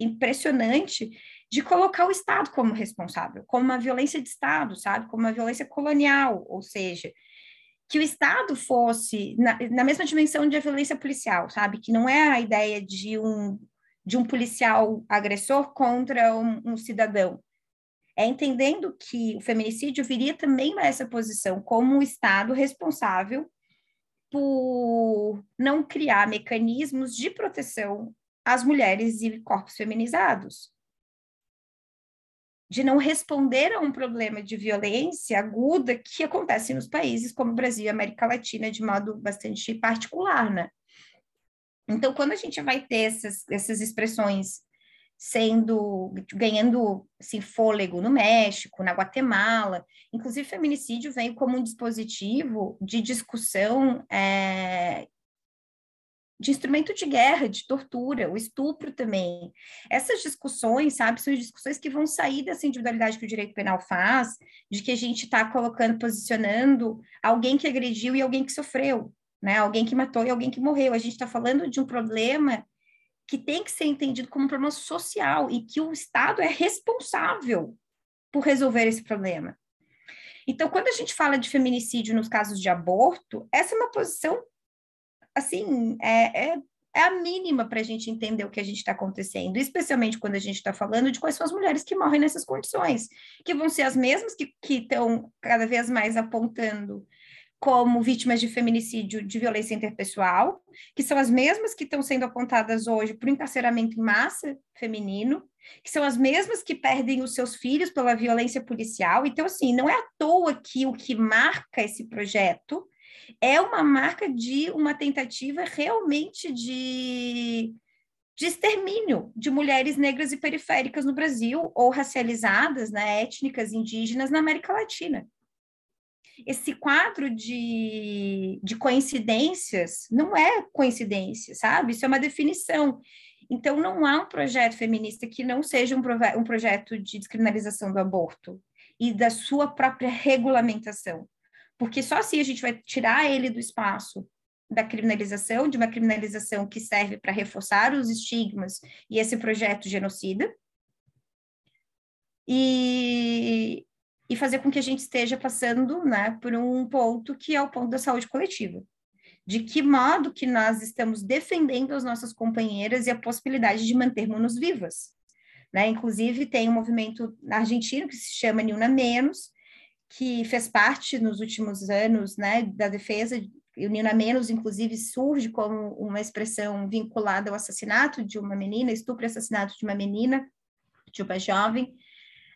impressionante de colocar o Estado como responsável, como uma violência de Estado, sabe? Como uma violência colonial, ou seja, que o Estado fosse na, na mesma dimensão de violência policial, sabe? Que não é a ideia de um, de um policial agressor contra um, um cidadão. É entendendo que o feminicídio viria também nessa posição como o Estado responsável por não criar mecanismos de proteção às mulheres e corpos feminizados de não responder a um problema de violência aguda que acontece nos países como o Brasil e América Latina de modo bastante particular, né? Então, quando a gente vai ter essas, essas expressões sendo ganhando assim, fôlego no México, na Guatemala. Inclusive, feminicídio vem como um dispositivo de discussão é, de instrumento de guerra, de tortura, o estupro também. Essas discussões, sabe, são discussões que vão sair dessa individualidade que o direito penal faz, de que a gente está colocando, posicionando alguém que agrediu e alguém que sofreu, né? Alguém que matou e alguém que morreu. A gente está falando de um problema que tem que ser entendido como um problema social e que o Estado é responsável por resolver esse problema. Então, quando a gente fala de feminicídio nos casos de aborto, essa é uma posição, assim, é, é, é a mínima para a gente entender o que a gente está acontecendo, especialmente quando a gente está falando de quais são as mulheres que morrem nessas condições, que vão ser as mesmas que estão cada vez mais apontando como vítimas de feminicídio de violência interpessoal, que são as mesmas que estão sendo apontadas hoje por encarceramento em massa feminino, que são as mesmas que perdem os seus filhos pela violência policial. Então, assim, não é à toa que o que marca esse projeto é uma marca de uma tentativa realmente de, de extermínio de mulheres negras e periféricas no Brasil, ou racializadas, né, étnicas indígenas na América Latina esse quadro de, de coincidências não é coincidência, sabe? Isso é uma definição. Então, não há um projeto feminista que não seja um, um projeto de descriminalização do aborto e da sua própria regulamentação. Porque só assim a gente vai tirar ele do espaço da criminalização, de uma criminalização que serve para reforçar os estigmas e esse projeto genocida. E, e fazer com que a gente esteja passando né, por um ponto que é o ponto da saúde coletiva. De que modo que nós estamos defendendo as nossas companheiras e a possibilidade de mantermos-nos vivas. Né? Inclusive, tem um movimento argentino que se chama Nilna Menos, que fez parte nos últimos anos né, da defesa e o Nina Menos, inclusive, surge como uma expressão vinculada ao assassinato de uma menina, estupro e assassinato de uma menina, de uma jovem,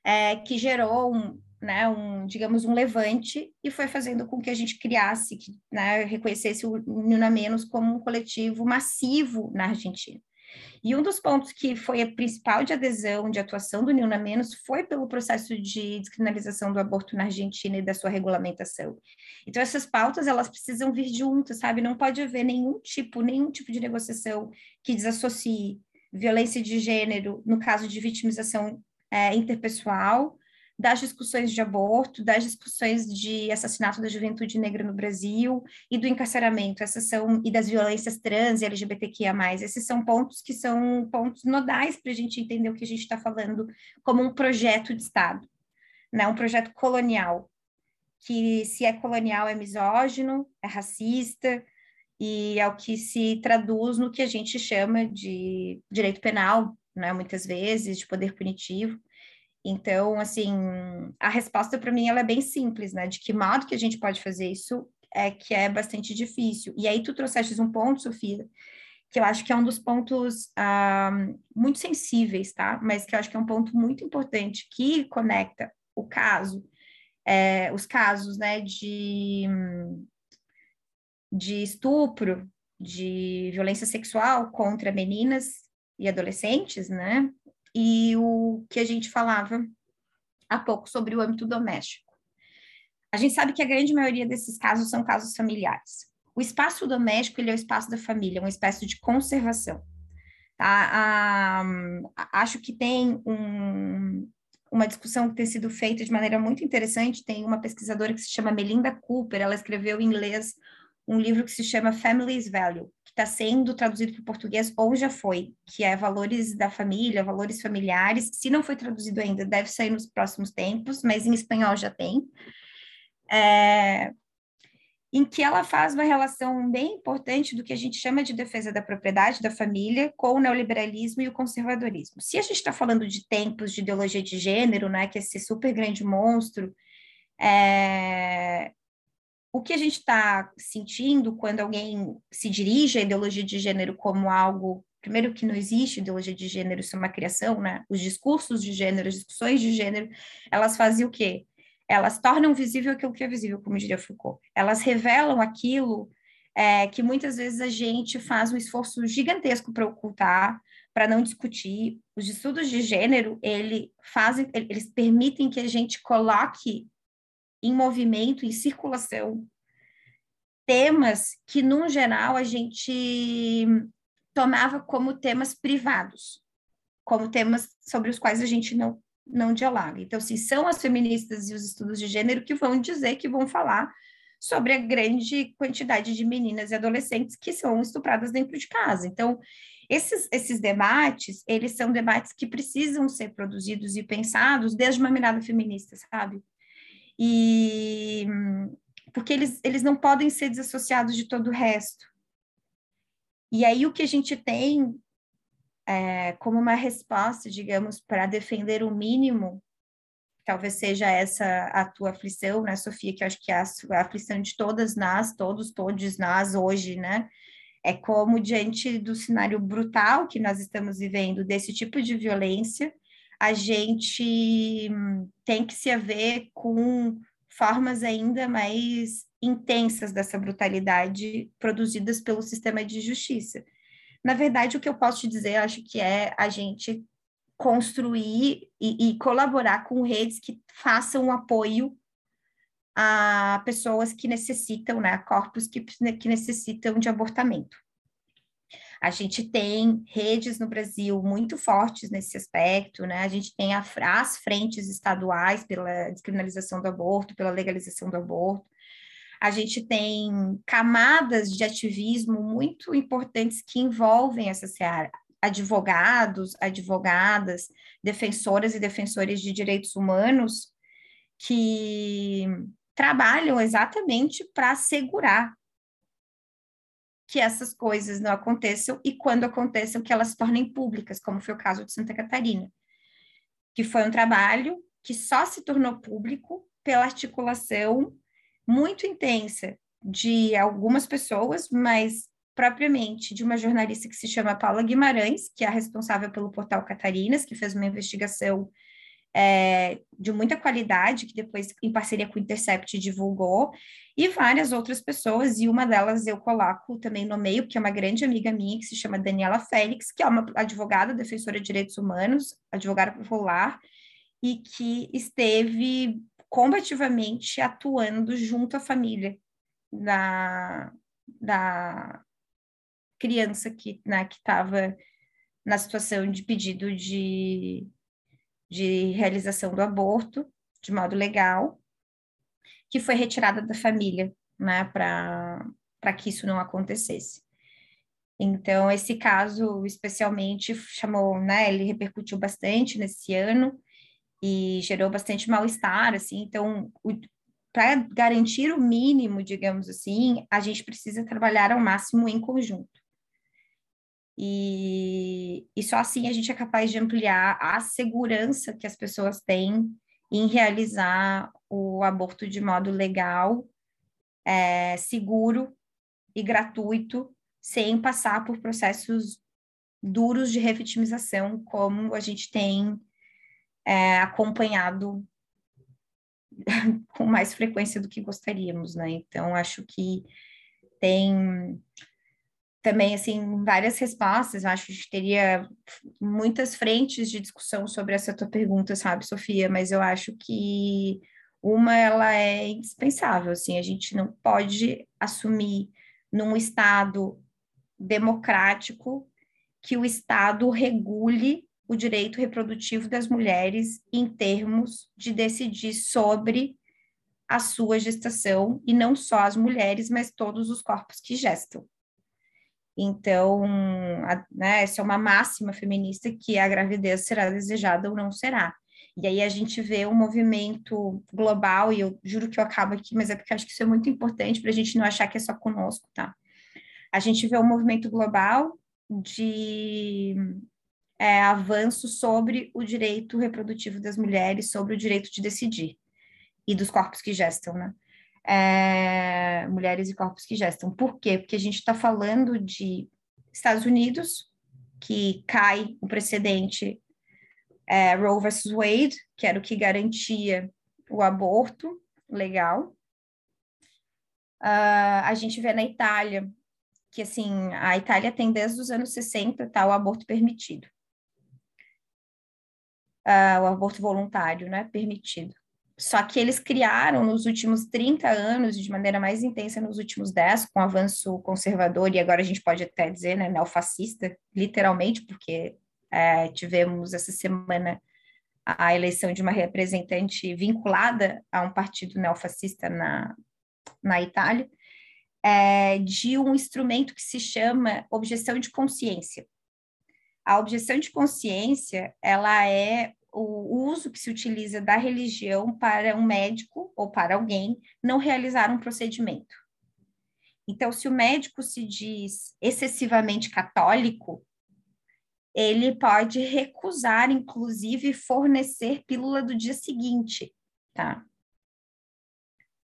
é, que gerou um, né, um, digamos, um levante e foi fazendo com que a gente criasse, que, né, reconhecesse o Nuna Menos como um coletivo massivo na Argentina. E um dos pontos que foi a principal de adesão, de atuação do Nuna Menos, foi pelo processo de descriminalização do aborto na Argentina e da sua regulamentação. Então, essas pautas, elas precisam vir juntas, sabe? Não pode haver nenhum tipo, nenhum tipo de negociação que desassocie violência de gênero, no caso de vitimização é, interpessoal, das discussões de aborto, das discussões de assassinato da juventude negra no Brasil e do encarceramento, essas são e das violências trans e LGBTQIA+. Esses são pontos que são pontos nodais para a gente entender o que a gente está falando como um projeto de Estado, né? um projeto colonial, que se é colonial é misógino, é racista, e é o que se traduz no que a gente chama de direito penal, né, muitas vezes, de poder punitivo. Então, assim, a resposta para mim ela é bem simples, né? De que modo que a gente pode fazer isso é que é bastante difícil. E aí tu trouxeste um ponto, Sofia, que eu acho que é um dos pontos ah, muito sensíveis, tá? Mas que eu acho que é um ponto muito importante que conecta o caso, é, os casos, né, de, de estupro, de violência sexual contra meninas e adolescentes, né? E o que a gente falava há pouco sobre o âmbito doméstico. A gente sabe que a grande maioria desses casos são casos familiares. O espaço doméstico ele é o espaço da família, uma espécie de conservação. Tá? Acho que tem um, uma discussão que tem sido feita de maneira muito interessante. Tem uma pesquisadora que se chama Melinda Cooper, ela escreveu em inglês um livro que se chama Family's Value, está sendo traduzido para o português ou já foi, que é Valores da Família, Valores Familiares. Se não foi traduzido ainda, deve sair nos próximos tempos, mas em espanhol já tem. É, em que ela faz uma relação bem importante do que a gente chama de defesa da propriedade da família com o neoliberalismo e o conservadorismo. Se a gente está falando de tempos de ideologia de gênero, né, que é esse super grande monstro, é, o que a gente está sentindo quando alguém se dirige à ideologia de gênero como algo, primeiro que não existe ideologia de gênero, isso é uma criação, né? Os discursos de gênero, as discussões de gênero, elas fazem o quê? Elas tornam visível aquilo que é visível, como diria Foucault. Elas revelam aquilo é, que muitas vezes a gente faz um esforço gigantesco para ocultar, para não discutir. Os estudos de gênero, ele fazem, eles permitem que a gente coloque em movimento, em circulação, temas que, no geral, a gente tomava como temas privados, como temas sobre os quais a gente não, não dialoga. Então, assim, são as feministas e os estudos de gênero que vão dizer, que vão falar sobre a grande quantidade de meninas e adolescentes que são estupradas dentro de casa. Então, esses, esses debates, eles são debates que precisam ser produzidos e pensados desde uma mirada feminista, sabe? E porque eles, eles não podem ser desassociados de todo o resto. E aí o que a gente tem é, como uma resposta, digamos, para defender o mínimo talvez seja essa a tua aflição, né, Sofia, que eu acho que é a, a aflição de todas nós, todos, todos nós hoje, né, é como diante do cenário brutal que nós estamos vivendo, desse tipo de violência, a gente tem que se haver com formas ainda mais intensas dessa brutalidade produzidas pelo sistema de justiça. Na verdade, o que eu posso te dizer, acho que é a gente construir e, e colaborar com redes que façam um apoio a pessoas que necessitam, né, a corpos que, que necessitam de abortamento. A gente tem redes no Brasil muito fortes nesse aspecto, né? A gente tem as frentes estaduais pela descriminalização do aborto, pela legalização do aborto. A gente tem camadas de ativismo muito importantes que envolvem essa seara advogados, advogadas, defensoras e defensores de direitos humanos que trabalham exatamente para assegurar que essas coisas não aconteçam e quando aconteçam que elas se tornem públicas, como foi o caso de Santa Catarina, que foi um trabalho que só se tornou público pela articulação muito intensa de algumas pessoas, mas propriamente de uma jornalista que se chama Paula Guimarães, que é a responsável pelo portal Catarinas, que fez uma investigação é, de muita qualidade, que depois, em parceria com o Intercept, divulgou, e várias outras pessoas, e uma delas eu coloco também no meio, que é uma grande amiga minha, que se chama Daniela Félix, que é uma advogada, defensora de direitos humanos, advogada popular, e que esteve combativamente atuando junto à família da, da, criança que né, estava na situação de pedido de, de realização do aborto de modo legal, que foi retirada da família, né, para que isso não acontecesse. Então, esse caso, especialmente, chamou, né, ele repercutiu bastante nesse ano e gerou bastante mal-estar, assim, então, para garantir o mínimo, digamos assim, a gente precisa trabalhar ao máximo em conjunto. E, e só assim a gente é capaz de ampliar a segurança que as pessoas têm em realizar o aborto de modo legal, é, seguro e gratuito, sem passar por processos duros de revitimização, como a gente tem é, acompanhado com mais frequência do que gostaríamos, né? Então, acho que tem também, assim, várias respostas. Eu acho que a gente teria muitas frentes de discussão sobre essa tua pergunta, sabe, Sofia? Mas eu acho que uma, ela é indispensável, assim, a gente não pode assumir num Estado democrático que o Estado regule o direito reprodutivo das mulheres em termos de decidir sobre a sua gestação, e não só as mulheres, mas todos os corpos que gestam. Então, a, né, essa é uma máxima feminista que a gravidez será desejada ou não será. E aí a gente vê um movimento global, e eu juro que eu acabo aqui, mas é porque acho que isso é muito importante para a gente não achar que é só conosco, tá? A gente vê um movimento global de é, avanço sobre o direito reprodutivo das mulheres, sobre o direito de decidir e dos corpos que gestam, né? É, mulheres e corpos que gestam. Por quê? Porque a gente está falando de Estados Unidos, que cai o precedente é, Roe versus Wade, que era o que garantia o aborto legal. Uh, a gente vê na Itália que, assim, a Itália tem desde os anos 60 tá, o aborto permitido. Uh, o aborto voluntário, né, permitido. Só que eles criaram nos últimos 30 anos, de maneira mais intensa nos últimos 10, com avanço conservador, e agora a gente pode até dizer, né, neofascista, literalmente, porque é, tivemos essa semana a eleição de uma representante vinculada a um partido neofascista na, na Itália, é, de um instrumento que se chama objeção de consciência. A objeção de consciência, ela é o uso que se utiliza da religião para um médico ou para alguém não realizar um procedimento. Então, se o médico se diz excessivamente católico, ele pode recusar, inclusive, fornecer pílula do dia seguinte, tá?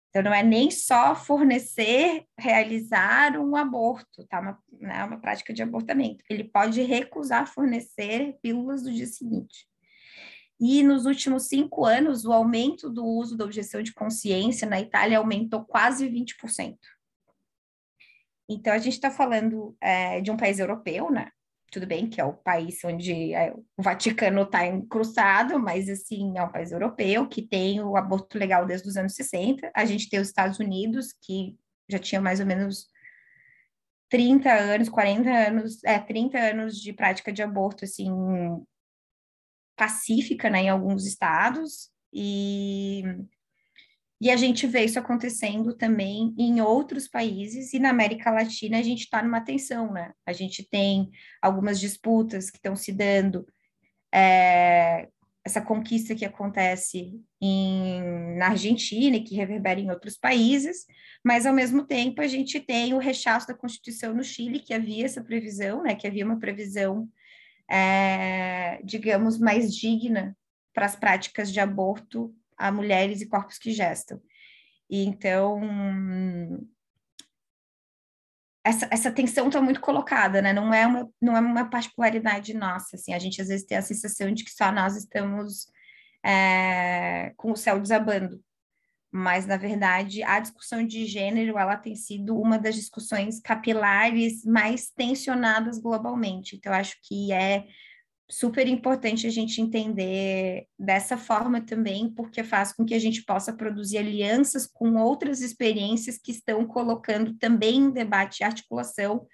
Então, não é nem só fornecer, realizar um aborto, tá? Uma, né, uma prática de abortamento. Ele pode recusar fornecer pílulas do dia seguinte. E nos últimos cinco anos, o aumento do uso da objeção de consciência na Itália aumentou quase 20%. Então, a gente está falando é, de um país europeu, né? Tudo bem que é o país onde é, o Vaticano está encrustado, mas, assim, é um país europeu que tem o aborto legal desde os anos 60. A gente tem os Estados Unidos, que já tinha mais ou menos 30 anos, 40 anos, é, 30 anos de prática de aborto, assim, pacífica né, em alguns estados, e, e a gente vê isso acontecendo também em outros países, e na América Latina a gente está numa tensão, né? A gente tem algumas disputas que estão se dando, é, essa conquista que acontece em, na Argentina e que reverbera em outros países, mas ao mesmo tempo a gente tem o rechaço da Constituição no Chile, que havia essa previsão, né, que havia uma previsão é, digamos, mais digna para as práticas de aborto a mulheres e corpos que gestam. E então, essa, essa tensão está muito colocada, né? Não é, uma, não é uma particularidade nossa, assim, a gente às vezes tem a sensação de que só nós estamos é, com o céu desabando mas na verdade a discussão de gênero ela tem sido uma das discussões capilares mais tensionadas globalmente. Então acho que é super importante a gente entender dessa forma também, porque faz com que a gente possa produzir alianças com outras experiências que estão colocando também em debate e articulação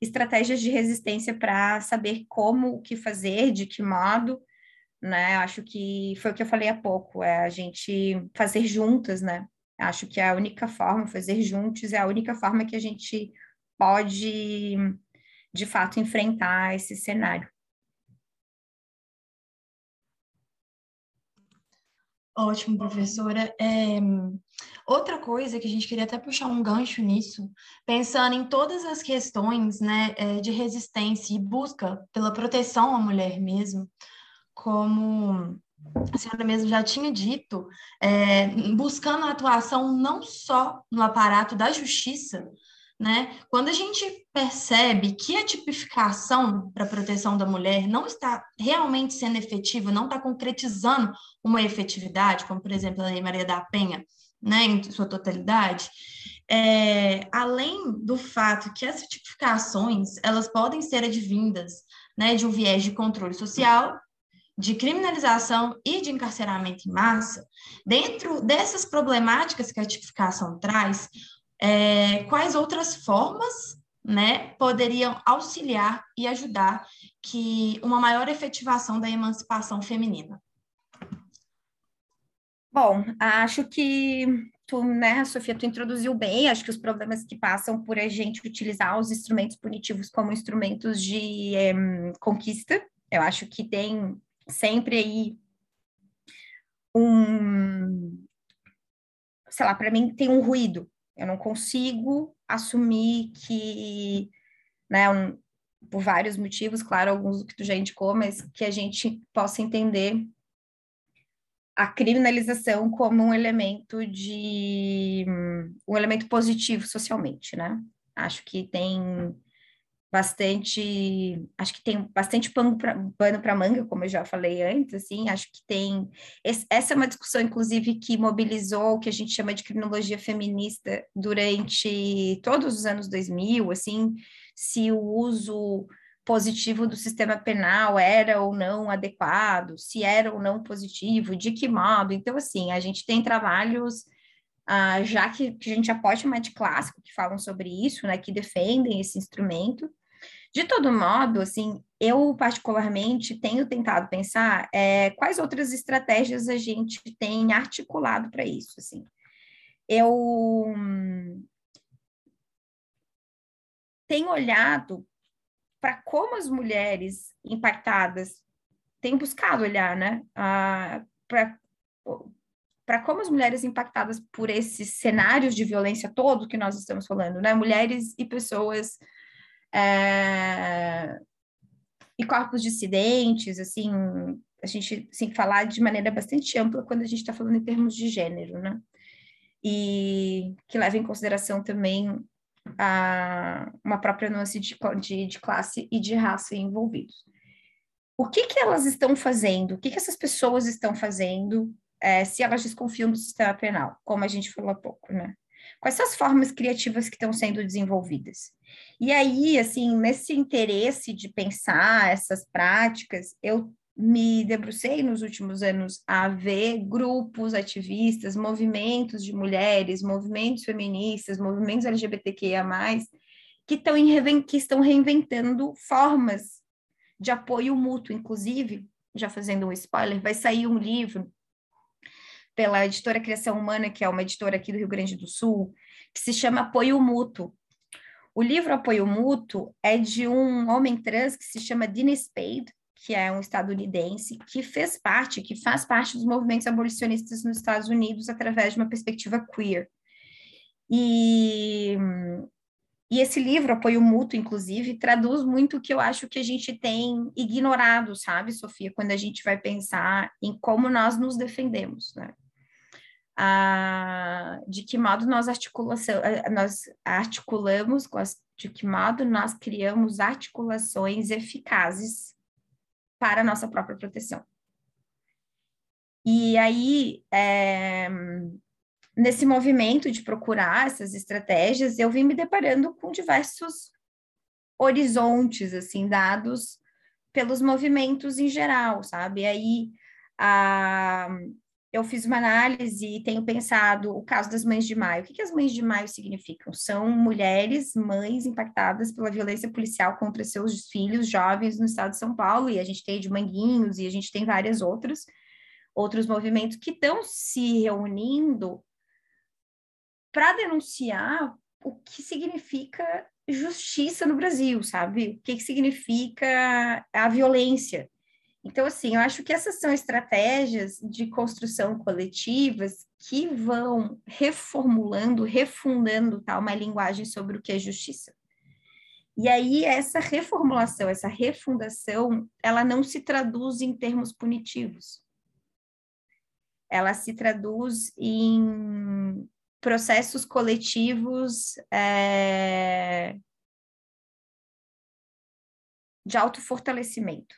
estratégias de resistência para saber como o que fazer, de que modo, né? Acho que foi o que eu falei há pouco, é a gente fazer juntas, né? Acho que é a única forma, fazer juntos é a única forma que a gente pode, de fato, enfrentar esse cenário. Ótimo, professora. É, outra coisa que a gente queria até puxar um gancho nisso, pensando em todas as questões né, é, de resistência e busca pela proteção à mulher mesmo, como a senhora mesmo já tinha dito, é, buscando a atuação não só no aparato da justiça, né? Quando a gente percebe que a tipificação para proteção da mulher não está realmente sendo efetiva, não está concretizando uma efetividade, como por exemplo a Lei Maria da Penha, né, em sua totalidade, é, além do fato que as tipificações elas podem ser advindas né, de um viés de controle social de criminalização e de encarceramento em massa, dentro dessas problemáticas que a tipificação traz, é, quais outras formas né, poderiam auxiliar e ajudar que uma maior efetivação da emancipação feminina? Bom, acho que tu, né, Sofia, tu introduziu bem, acho que os problemas que passam por a gente utilizar os instrumentos punitivos como instrumentos de é, conquista, eu acho que tem sempre aí um, sei lá, para mim tem um ruído. Eu não consigo assumir que, né, um, por vários motivos, claro, alguns que tu já indicou, mas que a gente possa entender a criminalização como um elemento de um elemento positivo socialmente, né? Acho que tem bastante, acho que tem bastante pano para manga, como eu já falei antes, assim, acho que tem, esse, essa é uma discussão, inclusive, que mobilizou o que a gente chama de criminologia feminista durante todos os anos 2000, assim, se o uso positivo do sistema penal era ou não adequado, se era ou não positivo, de que modo, então, assim, a gente tem trabalhos Uh, já que, que, a gente já pode chamar de clássico, que falam sobre isso, né, que defendem esse instrumento, de todo modo, assim, eu particularmente tenho tentado pensar é, quais outras estratégias a gente tem articulado para isso, assim. Eu tenho olhado para como as mulheres impactadas têm buscado olhar, né, para para como as mulheres impactadas por esses cenários de violência todo que nós estamos falando, né, mulheres e pessoas é, e corpos dissidentes, assim, a gente que falar de maneira bastante ampla quando a gente está falando em termos de gênero, né? E que leva em consideração também a, uma própria nuance de, de, de classe e de raça envolvidos. O que, que elas estão fazendo? O que, que essas pessoas estão fazendo é, se elas desconfiam do sistema penal, como a gente falou há pouco, né? Quais são as formas criativas que estão sendo desenvolvidas? E aí, assim, nesse interesse de pensar essas práticas, eu me debrucei nos últimos anos a ver grupos ativistas, movimentos de mulheres, movimentos feministas, movimentos LGBTQIA+, que estão, que estão reinventando formas de apoio mútuo, inclusive, já fazendo um spoiler, vai sair um livro pela editora Criação Humana, que é uma editora aqui do Rio Grande do Sul, que se chama Apoio Mútuo. O livro Apoio Mútuo é de um homem trans que se chama Dean Spade, que é um estadunidense, que fez parte, que faz parte dos movimentos abolicionistas nos Estados Unidos através de uma perspectiva queer. E, e esse livro, Apoio Mútuo, inclusive, traduz muito o que eu acho que a gente tem ignorado, sabe, Sofia, quando a gente vai pensar em como nós nos defendemos, né? Ah, de que modo nós, articulação, nós articulamos, de que modo nós criamos articulações eficazes para a nossa própria proteção. E aí, é, nesse movimento de procurar essas estratégias, eu vim me deparando com diversos horizontes, assim, dados pelos movimentos em geral, sabe? E aí, a, eu fiz uma análise e tenho pensado o caso das mães de maio. O que, que as mães de maio significam? São mulheres, mães impactadas pela violência policial contra seus filhos jovens no estado de São Paulo, e a gente tem de Manguinhos, e a gente tem vários outros, outros movimentos que estão se reunindo para denunciar o que significa justiça no Brasil, sabe? O que, que significa a violência então, assim, eu acho que essas são estratégias de construção coletivas que vão reformulando, refundando tá, uma linguagem sobre o que é justiça. E aí, essa reformulação, essa refundação, ela não se traduz em termos punitivos. Ela se traduz em processos coletivos é, de autofortalecimento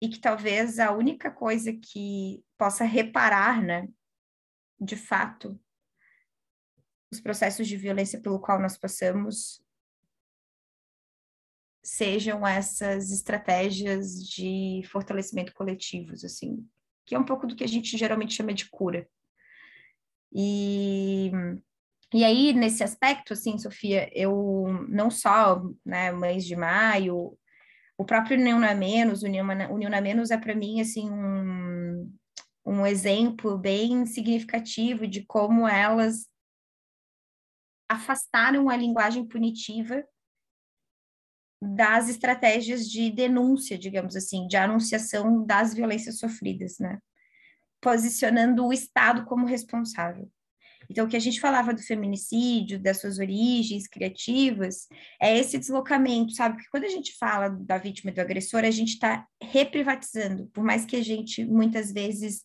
e que talvez a única coisa que possa reparar, né, de fato, os processos de violência pelo qual nós passamos sejam essas estratégias de fortalecimento coletivos, assim, que é um pouco do que a gente geralmente chama de cura. E, e aí, nesse aspecto, assim, Sofia, eu não só, né, Mães de Maio, o próprio União na Menos, União, na Menos é para mim assim um, um exemplo bem significativo de como elas afastaram a linguagem punitiva das estratégias de denúncia, digamos assim, de anunciação das violências sofridas, né? Posicionando o Estado como responsável. Então, o que a gente falava do feminicídio, das suas origens criativas, é esse deslocamento, sabe? Porque quando a gente fala da vítima e do agressor, a gente está reprivatizando, por mais que a gente muitas vezes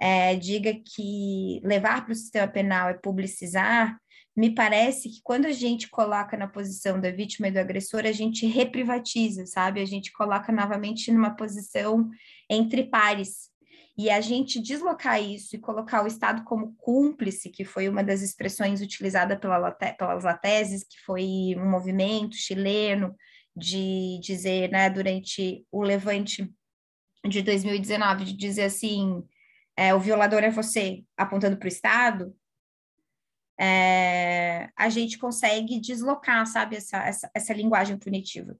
é, diga que levar para o sistema penal é publicizar, me parece que quando a gente coloca na posição da vítima e do agressor, a gente reprivatiza, sabe? A gente coloca novamente numa posição entre pares. E a gente deslocar isso e colocar o Estado como cúmplice, que foi uma das expressões utilizada pela, pelas Lateses, que foi um movimento chileno de dizer, né, durante o levante de 2019, de dizer assim, é, o violador é você, apontando para o Estado, é, a gente consegue deslocar, sabe, essa, essa, essa, linguagem punitiva.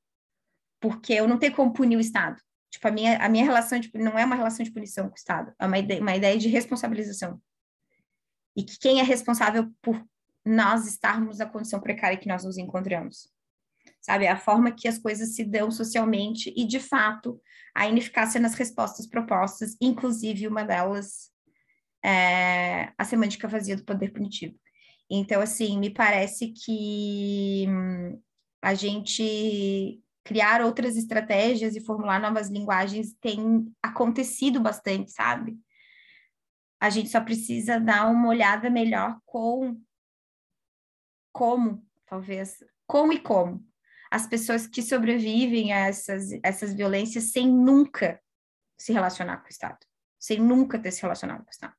Porque eu não tenho como punir o Estado. Tipo, a minha, a minha relação tipo, não é uma relação de punição com o Estado, é uma ideia, uma ideia de responsabilização. E que quem é responsável por nós estarmos na condição precária que nós nos encontramos. Sabe, a forma que as coisas se dão socialmente e, de fato, a ineficácia nas respostas propostas, inclusive uma delas é a semântica vazia do poder punitivo. Então, assim, me parece que hum, a gente criar outras estratégias e formular novas linguagens tem acontecido bastante, sabe? A gente só precisa dar uma olhada melhor com como, talvez, como e como as pessoas que sobrevivem a essas, essas violências sem nunca se relacionar com o Estado, sem nunca ter se relacionado com o Estado.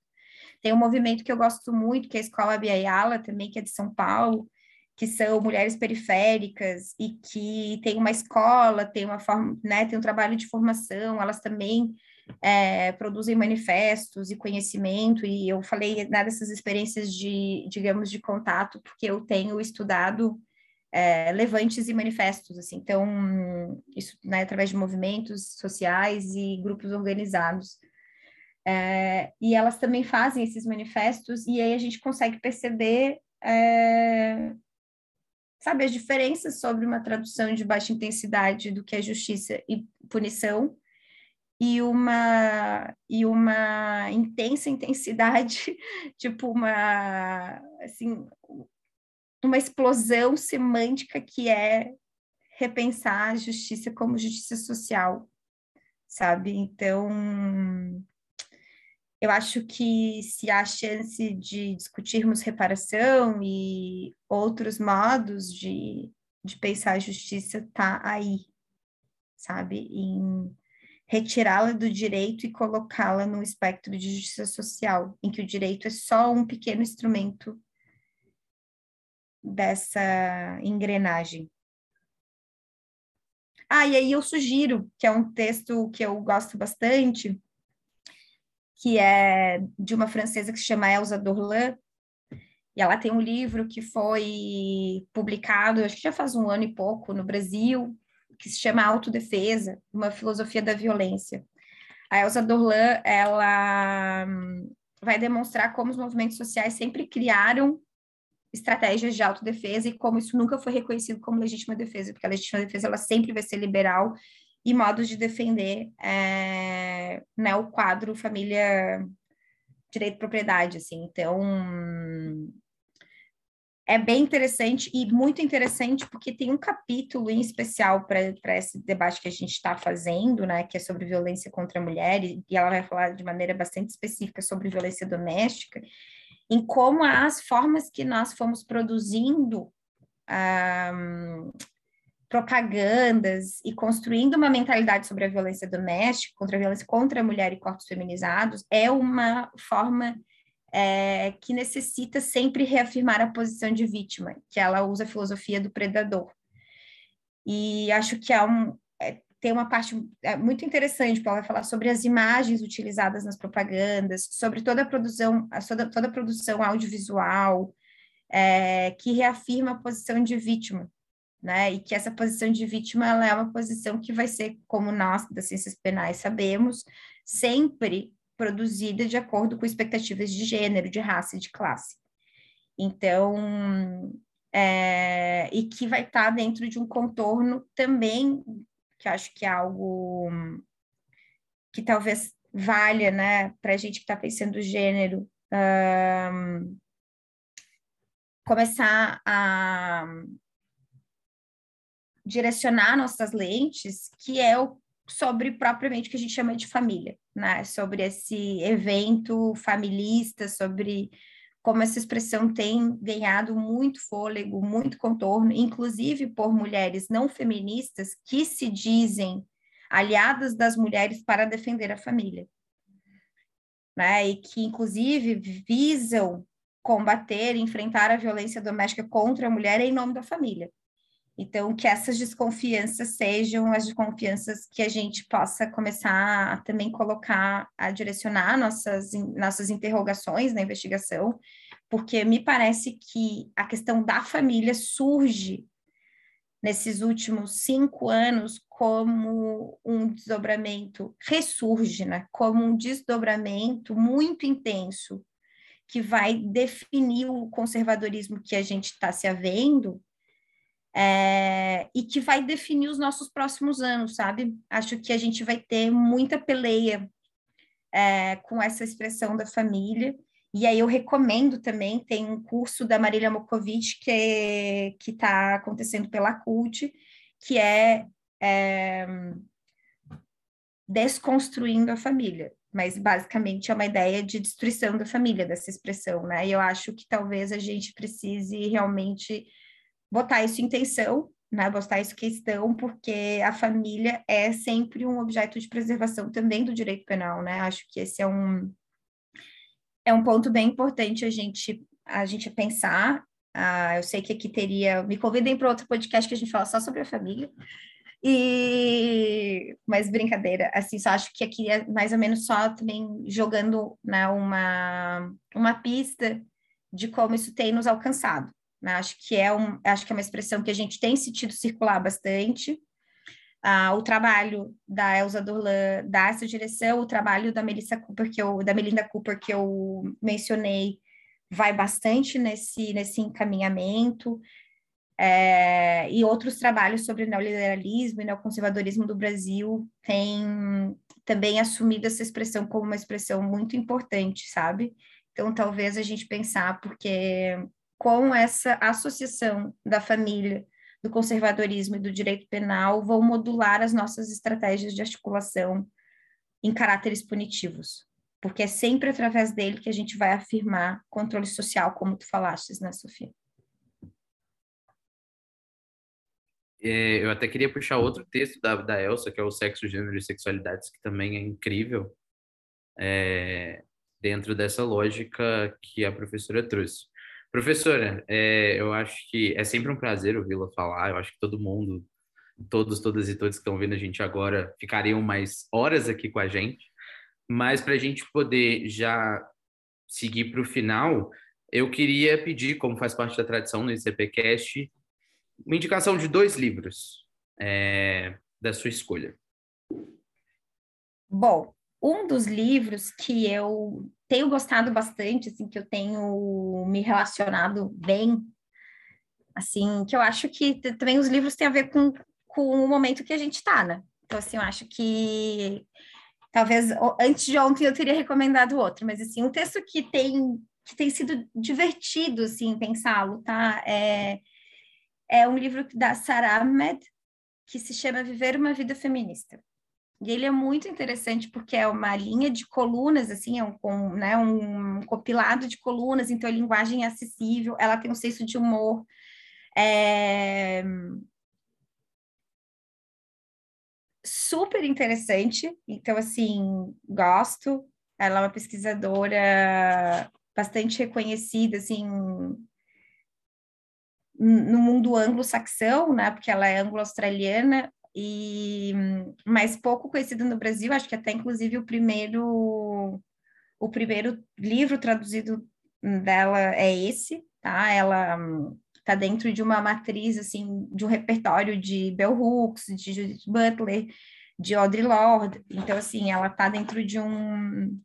Tem um movimento que eu gosto muito, que é a Escola Biayala, também, que é de São Paulo, que são mulheres periféricas e que tem uma escola, tem uma forma, né, tem um trabalho de formação, elas também é, produzem manifestos e conhecimento, e eu falei né, dessas experiências de, digamos, de contato, porque eu tenho estudado é, levantes e manifestos, assim, então, isso né, através de movimentos sociais e grupos organizados. É, e elas também fazem esses manifestos, e aí a gente consegue perceber, é, sabe, as diferenças sobre uma tradução de baixa intensidade do que é justiça e punição, e uma, e uma intensa intensidade, tipo uma, assim, uma explosão semântica que é repensar a justiça como justiça social, sabe? Então, eu acho que se há chance de discutirmos reparação e outros modos de, de pensar a justiça, está aí, sabe? Em retirá-la do direito e colocá-la no espectro de justiça social, em que o direito é só um pequeno instrumento dessa engrenagem. Ah, e aí eu sugiro, que é um texto que eu gosto bastante, que é de uma francesa que se chama Elsa Dorlan, e ela tem um livro que foi publicado, acho que já faz um ano e pouco, no Brasil, que se chama Autodefesa, uma filosofia da violência. A Elsa Dorlan, ela hum, vai demonstrar como os movimentos sociais sempre criaram estratégias de autodefesa e como isso nunca foi reconhecido como legítima defesa, porque a legítima defesa ela sempre vai ser liberal e modos de defender é, né, o quadro família direito propriedade assim. Então é bem interessante e muito interessante porque tem um capítulo em especial para esse debate que a gente está fazendo, né, que é sobre violência contra a mulher, e, e ela vai falar de maneira bastante específica sobre violência doméstica, em como as formas que nós fomos produzindo um, propagandas e construindo uma mentalidade sobre a violência doméstica, contra a violência contra a mulher e corpos feminizados, é uma forma é, que necessita sempre reafirmar a posição de vítima, que ela usa a filosofia do predador. E acho que há um, é, tem uma parte é, muito interessante, ela vai falar sobre as imagens utilizadas nas propagandas, sobre toda a produção, toda, toda a produção audiovisual, é, que reafirma a posição de vítima né? E que essa posição de vítima ela é uma posição que vai ser, como nós das ciências penais sabemos, sempre produzida de acordo com expectativas de gênero, de raça e de classe. Então, é, e que vai estar dentro de um contorno também, que acho que é algo que talvez valha, né, para a gente que está pensando gênero, um, começar a direcionar nossas lentes, que é o sobre propriamente o que a gente chama de família, né? Sobre esse evento familista, sobre como essa expressão tem ganhado muito fôlego, muito contorno, inclusive por mulheres não feministas que se dizem aliadas das mulheres para defender a família. Né? E que, inclusive, visam combater, enfrentar a violência doméstica contra a mulher em nome da família. Então, que essas desconfianças sejam as desconfianças que a gente possa começar a também colocar, a direcionar nossas, nossas interrogações na investigação, porque me parece que a questão da família surge nesses últimos cinco anos como um desdobramento, ressurge, né? como um desdobramento muito intenso, que vai definir o conservadorismo que a gente está se havendo é, e que vai definir os nossos próximos anos, sabe? Acho que a gente vai ter muita peleia é, com essa expressão da família. E aí eu recomendo também, tem um curso da Marília Mokovic que está acontecendo pela CULT, que é, é Desconstruindo a Família mas basicamente é uma ideia de destruição da família, dessa expressão, né? E eu acho que talvez a gente precise realmente botar isso em tensão, né, botar isso em questão, porque a família é sempre um objeto de preservação também do direito penal, né? Acho que esse é um é um ponto bem importante a gente a gente pensar. Ah, eu sei que aqui teria, me convidem para outro podcast que a gente fala só sobre a família. E mas brincadeira, assim, só acho que aqui é mais ou menos só também jogando né, uma uma pista de como isso tem nos alcançado. Né? Acho que é um, acho que é uma expressão que a gente tem sentido circular bastante. Ah, o trabalho da Elza Dorlan dá essa direção, o trabalho da Melissa Cooper, que eu, da Melinda Cooper, que eu mencionei, vai bastante nesse, nesse encaminhamento. É, e outros trabalhos sobre neoliberalismo e neoconservadorismo do Brasil têm também assumido essa expressão como uma expressão muito importante, sabe? Então, talvez a gente pensar, porque com essa associação da família, do conservadorismo e do direito penal, vão modular as nossas estratégias de articulação em caráteres punitivos, porque é sempre através dele que a gente vai afirmar controle social, como tu falaste, né, Sofia? É, eu até queria puxar outro texto da, da Elsa, que é o Sexo, Gênero e Sexualidades, que também é incrível é, dentro dessa lógica que a professora trouxe. Professora, é, eu acho que é sempre um prazer ouvi-la falar. Eu acho que todo mundo, todos, todas e todos que estão vendo a gente agora, ficariam mais horas aqui com a gente. Mas para a gente poder já seguir para o final, eu queria pedir, como faz parte da tradição no ICPcast, uma indicação de dois livros é, da sua escolha. Bom, um dos livros que eu tenho gostado bastante, assim, que eu tenho me relacionado bem, assim, que eu acho que também os livros têm a ver com, com o momento que a gente está, né? Então, assim, eu acho que talvez antes de ontem eu teria recomendado outro, mas assim, um texto que tem que tem sido divertido assim pensá-lo, tá? É, é um livro da Sarah Ahmed que se chama Viver uma Vida Feminista. E ele é muito interessante porque é uma linha de colunas, assim, é um, né, um compilado de colunas, então a linguagem é acessível, ela tem um senso de humor. É... Super interessante, então, assim, gosto. Ela é uma pesquisadora bastante reconhecida, assim, no mundo anglo-saxão, né, porque ela é anglo-australiana, e mais pouco conhecida no Brasil, acho que até inclusive o primeiro o primeiro livro traduzido dela é esse, tá? Ela tá dentro de uma matriz assim de um repertório de Bell Hooks, de Judith Butler, de Audre Lorde. Então assim, ela tá dentro de um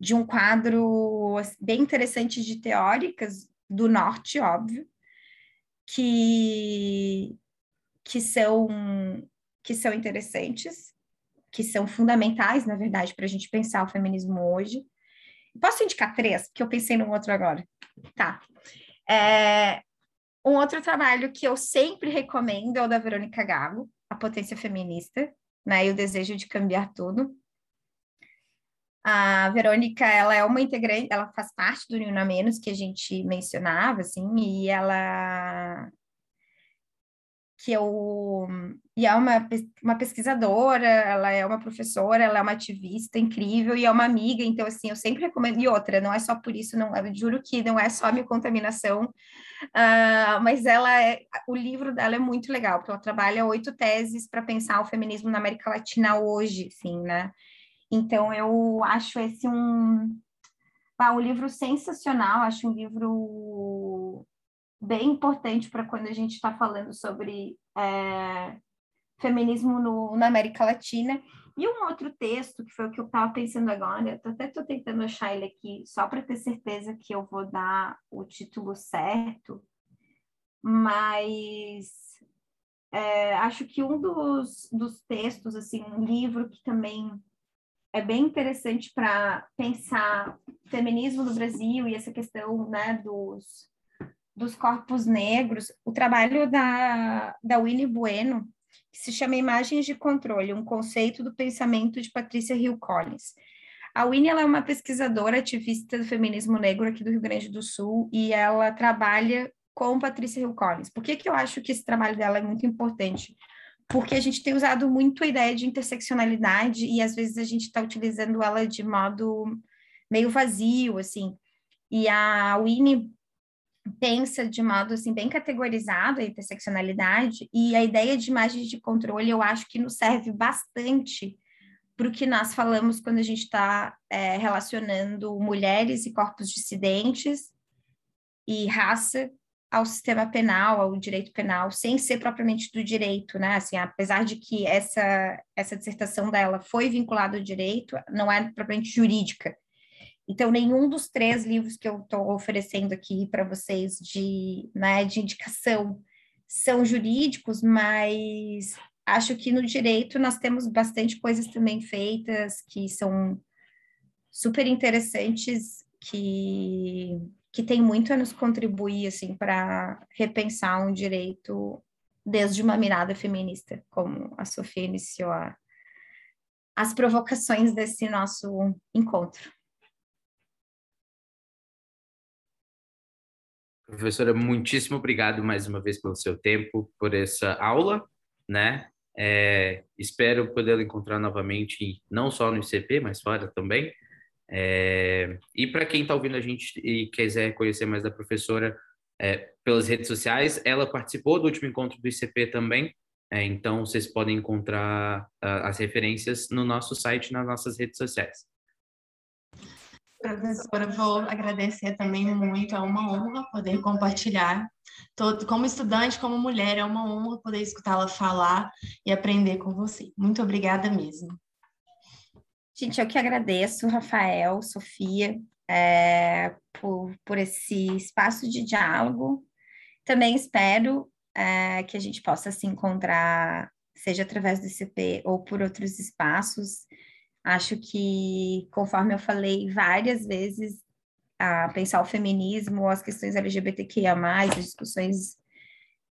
de um quadro bem interessante de teóricas do norte, óbvio, que que são que são interessantes, que são fundamentais, na verdade, para a gente pensar o feminismo hoje. Posso indicar três? Que eu pensei num outro agora. Tá. É, um outro trabalho que eu sempre recomendo é o da Verônica Gago, A Potência Feminista, né, e o Desejo de Cambiar Tudo. A Verônica, ela é uma integrante, ela faz parte do Nuna Menos, que a gente mencionava, assim, e ela que eu e é uma, uma pesquisadora, ela é uma professora, ela é uma ativista incrível e é uma amiga, então assim, eu sempre recomendo, e outra, não é só por isso, não, eu juro que não é só a minha contaminação, uh, mas ela é, o livro dela é muito legal, porque ela trabalha oito teses para pensar o feminismo na América Latina hoje, sim, né? Então eu acho esse um, ah, um livro sensacional, acho um livro bem importante para quando a gente está falando sobre é, feminismo no, na América Latina. E um outro texto, que foi o que eu estava pensando agora, eu até estou tentando achar ele aqui, só para ter certeza que eu vou dar o título certo, mas é, acho que um dos, dos textos, assim, um livro que também é bem interessante para pensar feminismo no Brasil e essa questão né, dos, dos corpos negros, o trabalho da, da Winnie Bueno, que se chama Imagens de Controle, um conceito do pensamento de Patrícia Hill Collins. A Winnie é uma pesquisadora ativista do feminismo negro aqui do Rio Grande do Sul e ela trabalha com Patrícia Hill Collins. Por que, que eu acho que esse trabalho dela é muito importante? Porque a gente tem usado muito a ideia de interseccionalidade e às vezes a gente está utilizando ela de modo meio vazio, assim. E a Winnie pensa de modo assim bem categorizado a interseccionalidade e a ideia de imagens de controle eu acho que nos serve bastante para o que nós falamos quando a gente está é, relacionando mulheres e corpos dissidentes e raça ao sistema penal, ao direito penal, sem ser propriamente do direito, né? Assim, apesar de que essa essa dissertação dela foi vinculada ao direito, não é propriamente jurídica, então, nenhum dos três livros que eu estou oferecendo aqui para vocês de, né, de indicação são jurídicos, mas acho que no direito nós temos bastante coisas também feitas que são super interessantes, que, que tem muito a nos contribuir assim, para repensar um direito desde uma mirada feminista, como a Sofia iniciou a, as provocações desse nosso encontro. Professora, muitíssimo obrigado mais uma vez pelo seu tempo, por essa aula, né? É, espero poder encontrar novamente, não só no ICP, mas fora também. É, e para quem está ouvindo a gente e quiser conhecer mais da professora é, pelas redes sociais, ela participou do último encontro do ICP também, é, então vocês podem encontrar uh, as referências no nosso site, nas nossas redes sociais. Professora, vou agradecer também muito, é uma honra poder compartilhar. Como estudante, como mulher, é uma honra poder escutá-la falar e aprender com você. Muito obrigada mesmo. Gente, eu que agradeço, Rafael, Sofia, é, por, por esse espaço de diálogo. Também espero é, que a gente possa se encontrar, seja através do ICP ou por outros espaços. Acho que, conforme eu falei várias vezes, a pensar o feminismo, as questões LGBTQIA+, as discussões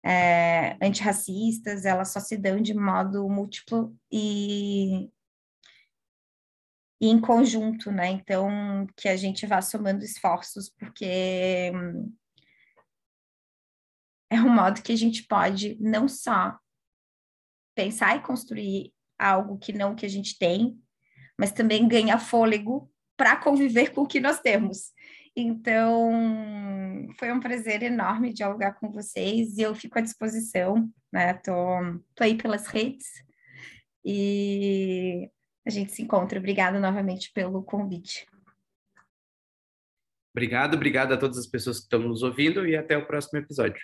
é, antirracistas, elas só se dão de modo múltiplo e, e em conjunto, né? Então, que a gente vá somando esforços, porque é um modo que a gente pode não só pensar e construir algo que não que a gente tem, mas também ganhar fôlego para conviver com o que nós temos. Então, foi um prazer enorme dialogar com vocês e eu fico à disposição, né? Tô, tô aí pelas redes e a gente se encontra. Obrigada novamente pelo convite. Obrigado, obrigado a todas as pessoas que estão nos ouvindo e até o próximo episódio.